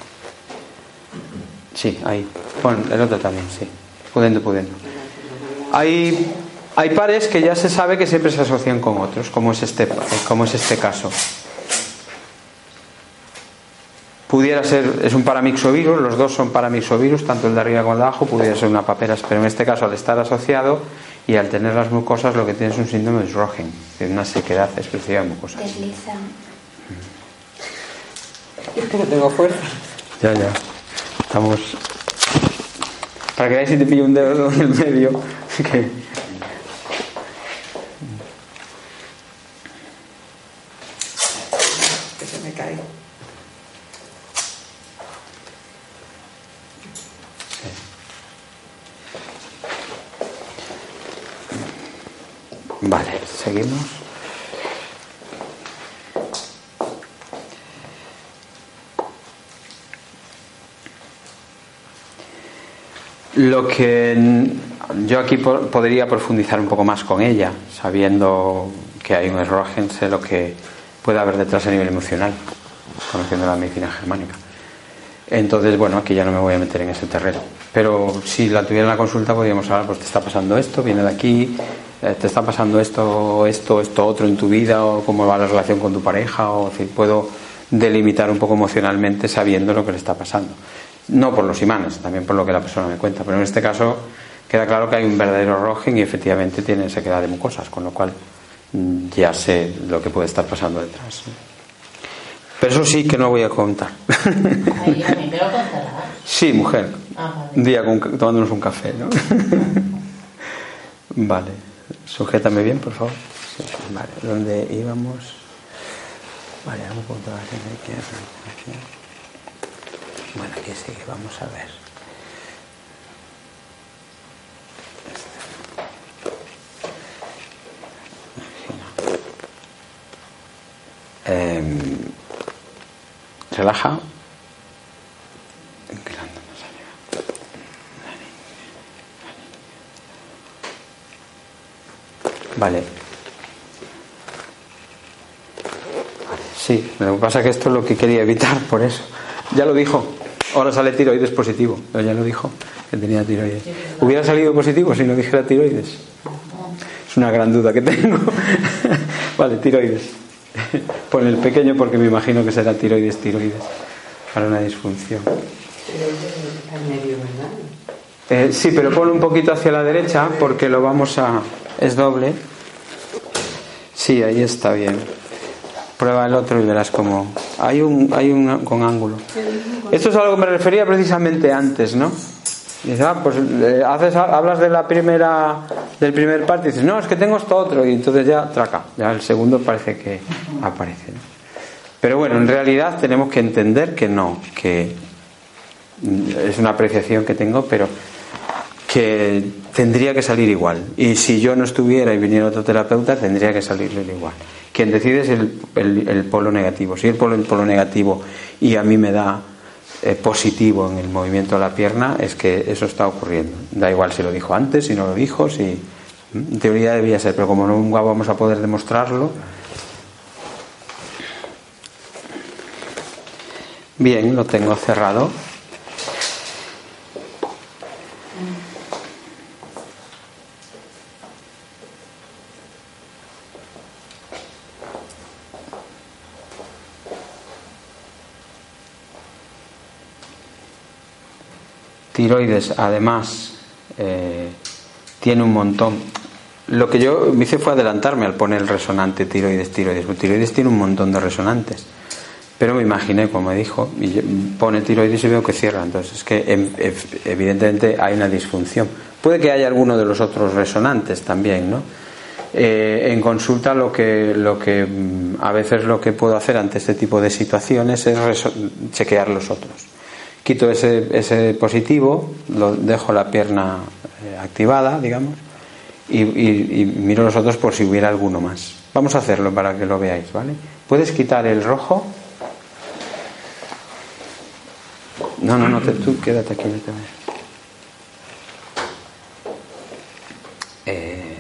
Sí, ahí. Pon el otro también, sí. Pudendo, pudendo. Hay, hay pares que ya se sabe que siempre se asocian con otros, como es este, como es este caso. Pudiera ser, es un paramixovirus, los dos son paramixovirus, tanto el de arriba como el de abajo, pudiera ser una paperas, pero en este caso al estar asociado y al tener las mucosas lo que tiene es un síndrome de Sjögren, de una sequedad excesiva de mucosas. Desliza. Es que no tengo fuerza. Ya, ya. Estamos. Para que veáis si te pillo un dedo en el medio. Que- Que se me cae. Vale, seguimos. Lo que yo aquí po- podría profundizar un poco más con ella, sabiendo que hay un errógen, sé lo que puede haber detrás a nivel emocional, conociendo la medicina germánica. Entonces, bueno, aquí ya no me voy a meter en ese terreno. Pero si la tuviera en la consulta, podríamos hablar, pues te está pasando esto, viene de aquí, eh, te está pasando esto, esto, esto, otro en tu vida, o cómo va la relación con tu pareja, o si puedo delimitar un poco emocionalmente sabiendo lo que le está pasando. No por los imanes, también por lo que la persona me cuenta, pero en este caso queda claro que hay un verdadero rogen y efectivamente tiene sequedad de mucosas, con lo cual mm, ya sé lo que puede estar pasando detrás. Pero eso sí que no voy a contar. A me. Sí, mujer. Ah, vale. Un día con- tomándonos un café, ¿no? <laughs> vale. Sujétame bien, por favor. Sí, Vale. ¿Dónde íbamos? Vale, puntuación aquí, aquí. Bueno, aquí sigue, vamos a ver. Em, relaja. Vale, Sí, lo que pasa es que esto es lo que quería evitar, por eso. Ya lo dijo. Ahora sale tiroides positivo. Pero ya lo dijo que tenía tiroides. ¿Hubiera salido positivo si no dijera tiroides? Es una gran duda que tengo. <laughs> vale, tiroides. <laughs> Pon el pequeño porque me imagino que será tiroides, tiroides. Para una disfunción. Eh, sí, pero ponlo un poquito hacia la derecha porque lo vamos a. Es doble. Sí, ahí está bien. Prueba el otro y verás cómo. Hay un, hay un con ángulo. Esto es algo que me refería precisamente antes, ¿no? Dices, ah, pues eh, haces, hablas de la primera, del primer parte dices, no, es que tengo esto otro, y entonces ya traca, ya el segundo parece que aparece. Pero bueno, en realidad tenemos que entender que no, que es una apreciación que tengo, pero que tendría que salir igual. Y si yo no estuviera y viniera otro terapeuta, tendría que salirle igual. Quien decide es el, el, polo negativo. Si el polo, el polo negativo y a mí me da eh, positivo en el movimiento de la pierna, es que eso está ocurriendo. Da igual si lo dijo antes, si no lo dijo, si. En teoría debía ser, pero como nunca vamos a poder demostrarlo. Bien, lo tengo cerrado. Tiroides, además, eh, tiene un montón. Lo que yo me hice fue adelantarme al poner el resonante tiroides, tiroides. tiroides tiene un montón de resonantes. Pero me imaginé, como dijo, y pone tiroides y veo que cierra. Entonces, es que em, evidentemente hay una disfunción. Puede que haya alguno de los otros resonantes también, ¿no? Eh, en consulta lo que, lo que mm, a veces lo que puedo hacer ante este tipo de situaciones es chequear los otros quito ese, ese positivo, lo dejo la pierna eh, activada, digamos, y, miro los otros por si hubiera alguno más. Vamos a hacerlo para que lo veáis, ¿vale? ¿Puedes quitar el rojo? No, no, no, tú quédate aquí, vete eh,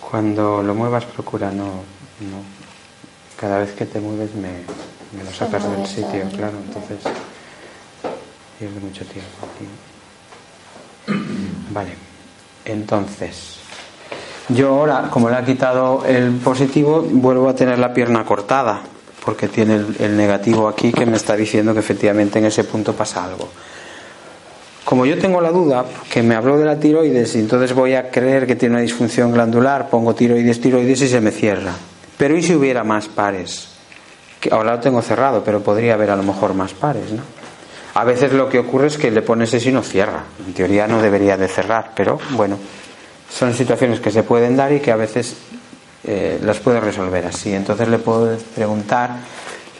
cuando lo muevas procura no, no cada vez que te mueves me, me lo sacas del sitio, claro, entonces pierde mucho tiempo. <clears throat> Vale, entonces, yo ahora, como le ha quitado el positivo, vuelvo a tener la pierna cortada, porque tiene el, el negativo aquí que me está diciendo que efectivamente en ese punto pasa algo. Como yo tengo la duda, que me habló de la tiroides y entonces voy a creer que tiene una disfunción glandular, pongo tiroides, tiroides y se me cierra. Pero ¿y si hubiera más pares? Que ahora lo tengo cerrado, pero podría haber a lo mejor más pares, ¿no? A veces lo que ocurre es que le pones ese y no cierra. En teoría no debería de cerrar, pero bueno, son situaciones que se pueden dar y que a veces eh, las puede resolver así. Entonces le puedo preguntar,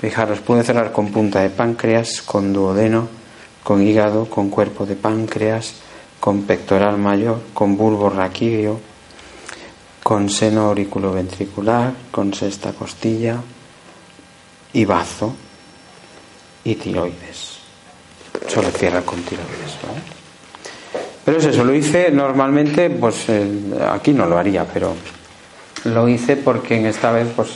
fijaros, puede cerrar con punta de páncreas, con duodeno, con hígado, con cuerpo de páncreas, con pectoral mayor, con bulbo raquídeo, con seno auriculoventricular, con sexta costilla y bazo y tiroides. Solo cierra con tiroides. Pero es eso, lo hice normalmente, pues aquí no lo haría, pero lo hice porque en esta vez, pues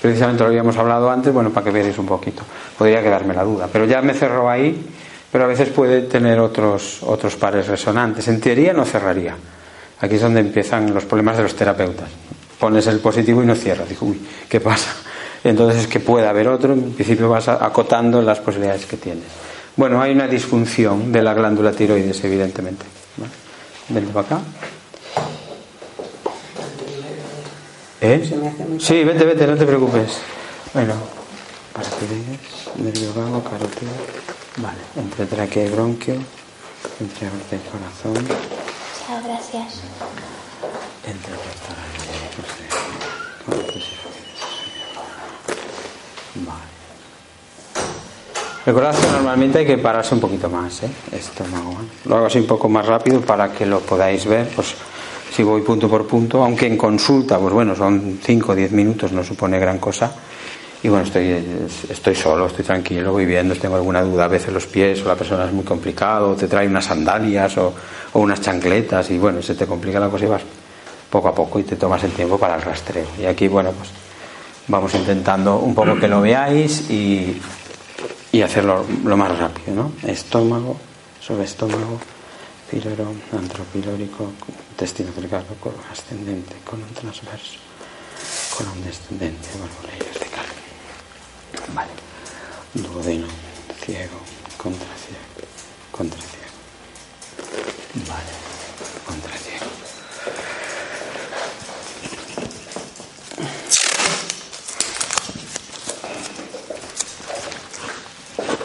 precisamente lo habíamos hablado antes, bueno, para que veáis un poquito. Podría quedarme la duda, pero ya me cerró ahí, pero a veces puede tener otros, otros pares resonantes. En teoría no cerraría Aquí es donde empiezan los problemas de los terapeutas. Pones el positivo y no cierras. Dijo, uy, ¿qué pasa? <laughs> Entonces es que puede haber otro, en principio vas acotando las posibilidades que tienes. Bueno, hay una disfunción de la glándula tiroides, evidentemente. Vente para acá. ¿Eh? Sí, vete, vete, no te preocupes. Bueno, nervio vago, carótido. Vale, entre tráquea y bronquio, entre aorta y corazón gracias. Recordad que normalmente hay que pararse un poquito más, ¿eh? Estómago. ¿eh? Lo hago así un poco más rápido para que lo podáis ver. Pues si voy punto por punto, aunque en consulta, pues bueno, son 5 o 10 minutos, no supone gran cosa y bueno, estoy, estoy solo, estoy tranquilo, voy viendo, tengo alguna duda, a veces los pies o la persona es muy complicado, te trae unas sandalias o, unas chancletas y bueno, se te complica la cosa y vas poco a poco y te tomas el tiempo para el rastreo. Y aquí, bueno, pues vamos intentando un poco que lo veáis y, y hacerlo lo más rápido, ¿no? Estómago, estómago, píloro, antropilórico, intestino delgado, colon ascendente, colon transverso, colon descendente, válvula vertical. Vale. Duodeno, ciego, contraciego, contraciego. Vale, contraciego.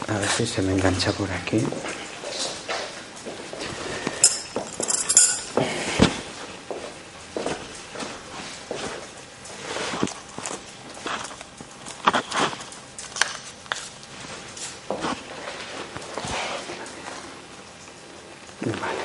A ver si se me engancha por aquí. Vale.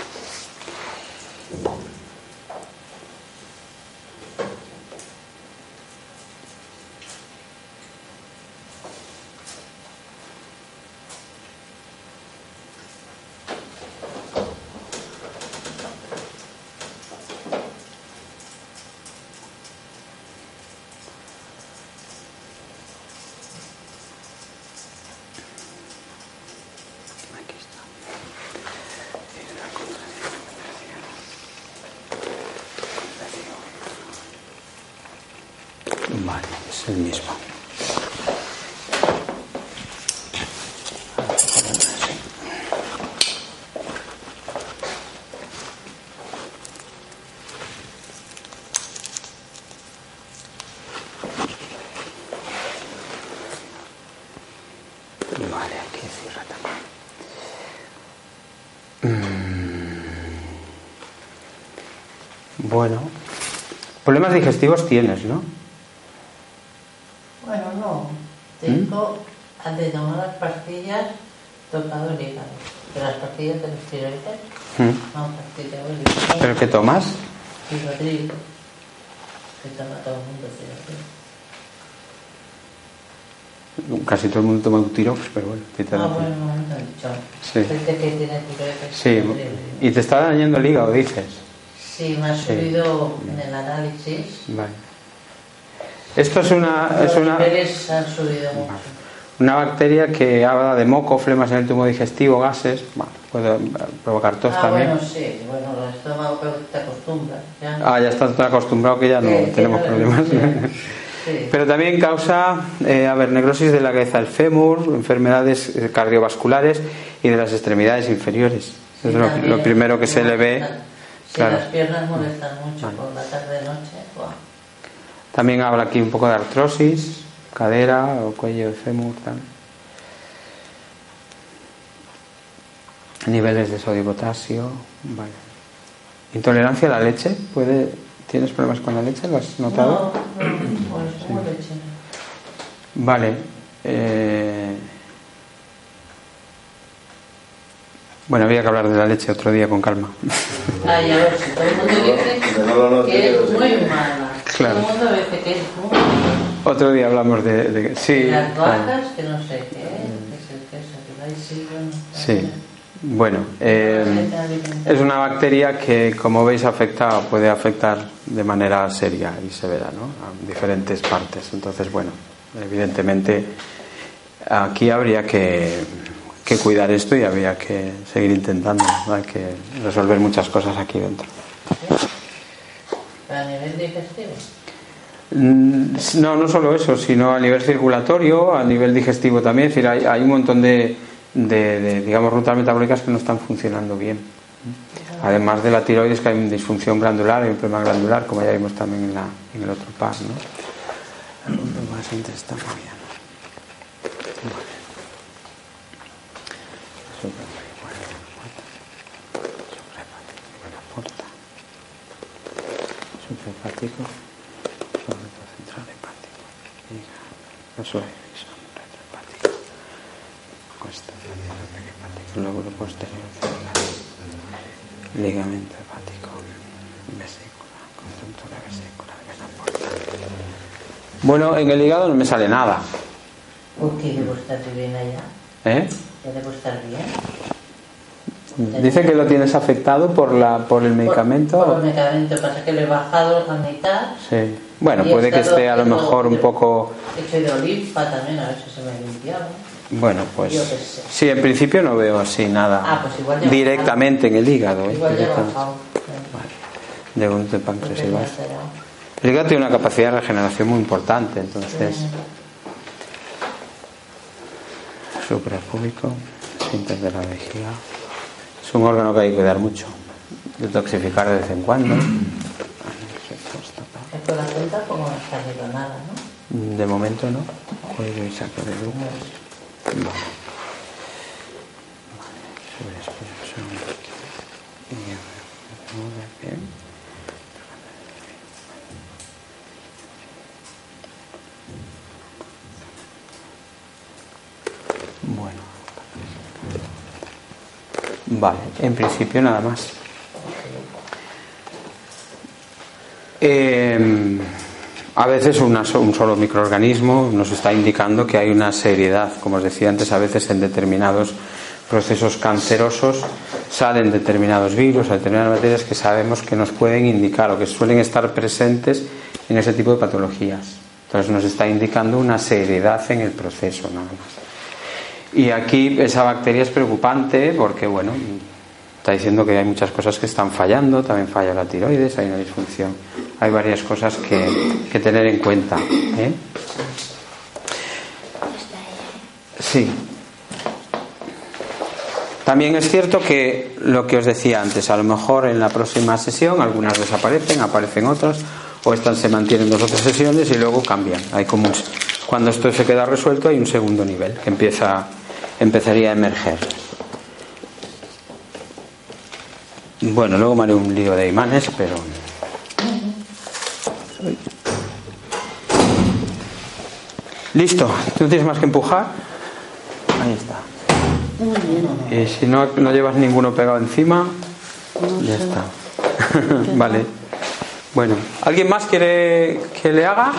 Aquí está. Vale, es el mismo. Vale, aquí cierra también. Mm. Bueno, problemas digestivos tienes, ¿no? Bueno, no. Tengo, antes de tomar las pastillas, tocado el hígado. De las pastillas de los tiroides, Mm. no, pastillas del hígado. ¿Pero qué tomas? Tirotril. Que toma todo el mundo tirotril. Casi todo el mundo toma un tirox, pero bueno. ¿qué te Ah, bueno, no han dicho. Sí. Gente que tiene tiroides. Sí, y te está dañando el hígado, dices. Sí, me ha Sí. subido en el análisis. Vale. Esto es una, es una, niveles han subido mucho. una bacteria que habla de moco, flemas en el tubo digestivo, gases. Bueno, puede provocar tos ah, también. bueno, sí. Bueno, el estómago pero te acostumbras. Ya. Ah, ya estás tan acostumbrado que ya no Sí, tenemos no- problemas. <laughs> Sí. Pero también causa, eh, a ver, necrosis de la cabeza del fémur, enfermedades eh, cardiovasculares y de las extremidades inferiores. Sí, es lo, lo primero que se le ve. Sí, claro. las piernas molestan mucho Vale. por la tarde-noche. También habla aquí un poco de artrosis, cadera o cuello de fémur. Tal. Niveles de sodio y potasio. Vale. Intolerancia a la leche. ¿Puede, ¿Tienes problemas con la leche? ¿Lo has notado? No, no, pues como leche. Vale. eh, Bueno, había que hablar de la leche otro día con calma. Ay, a ver, si todo el mundo dice que es muy mala. Claro. Todo el mundo dice que es muy mala. Otro día hablamos de... de- sí, Las vacas, que no sé qué, que es el queso, que sí, bueno. Sí. Bueno, eh, es una bacteria que, como veis, afecta o puede afectar de manera seria y severa ¿no? a diferentes partes. Entonces, bueno, evidentemente aquí habría que, que cuidar esto y habría que seguir intentando. ¿no? Hay que resolver muchas cosas aquí dentro. A nivel digestivo. Mm, No, no solo eso, sino a nivel circulatorio, a nivel digestivo también. Es decir, hay, hay un montón de, de- de, digamos, rutas metabólicas que no están funcionando bien. Además de la tiroides, que hay una disfunción glandular, hay un problema glandular, como ya vimos también en, la, en el otro par. ¿no? Algo más intestinal. Vale. Suprahepático, central hepático, eso es, retrohepático, cuesta hepático, lóbulo posterior ligamento hepático, vesícula, conjuntura vena porta. Bueno, en el hígado no me sale nada, ¿Por qué debo estar bien allá? ¿eh? ¿Ya debo estar bien? Dice que lo tienes afectado por la por el medicamento. Por, por el medicamento, pasa que lo he bajado la mitad. Sí. Bueno, puede que esté a lo mejor un poco. Hecho de olimpa también, a ver si se me ha limpiado. Bueno, pues. Yo qué sé. Sí, en principio no veo así nada. Ah, pues igual ya directamente en el hígado. ¿eh? Igual ya bajado. De un de páncreas y. El hígado tiene una capacidad de regeneración muy importante, entonces. Suprapúbico, síntesis de la vejiga. Es un órgano que hay que cuidar mucho. Detoxificar de vez en cuando. Es por la cuenta como está nada, ¿no? De momento no. Cuello y saco de luz. Vale. Vale. Sobreexposición. Y a ver, bien. Vale, en principio nada más. Eh, a veces un solo microorganismo nos está indicando que hay una seriedad, como os decía antes, a veces en determinados procesos cancerosos salen determinados virus, determinadas materias que sabemos que nos pueden indicar o que suelen estar presentes en ese tipo de patologías. Entonces nos está indicando una seriedad en el proceso, nada más. Y aquí esa bacteria es preocupante porque, bueno, está diciendo que hay muchas cosas que están fallando, también falla la tiroides, hay una disfunción, hay varias cosas que, tener en cuenta. ¿eh? Sí. También es cierto que lo que os decía antes, a lo mejor en la próxima sesión algunas desaparecen, aparecen otras, o estas se mantienen dos o tres sesiones y luego cambian. Hay como cuando esto se queda resuelto hay un segundo nivel que empieza, empezaría a emerger. Bueno, luego me haré un lío de imanes, pero. Listo, no tienes más que empujar. Ahí está. Y si no, no llevas ninguno pegado encima, ya está. <laughs> vale. Bueno, ¿alguien más quiere que le haga?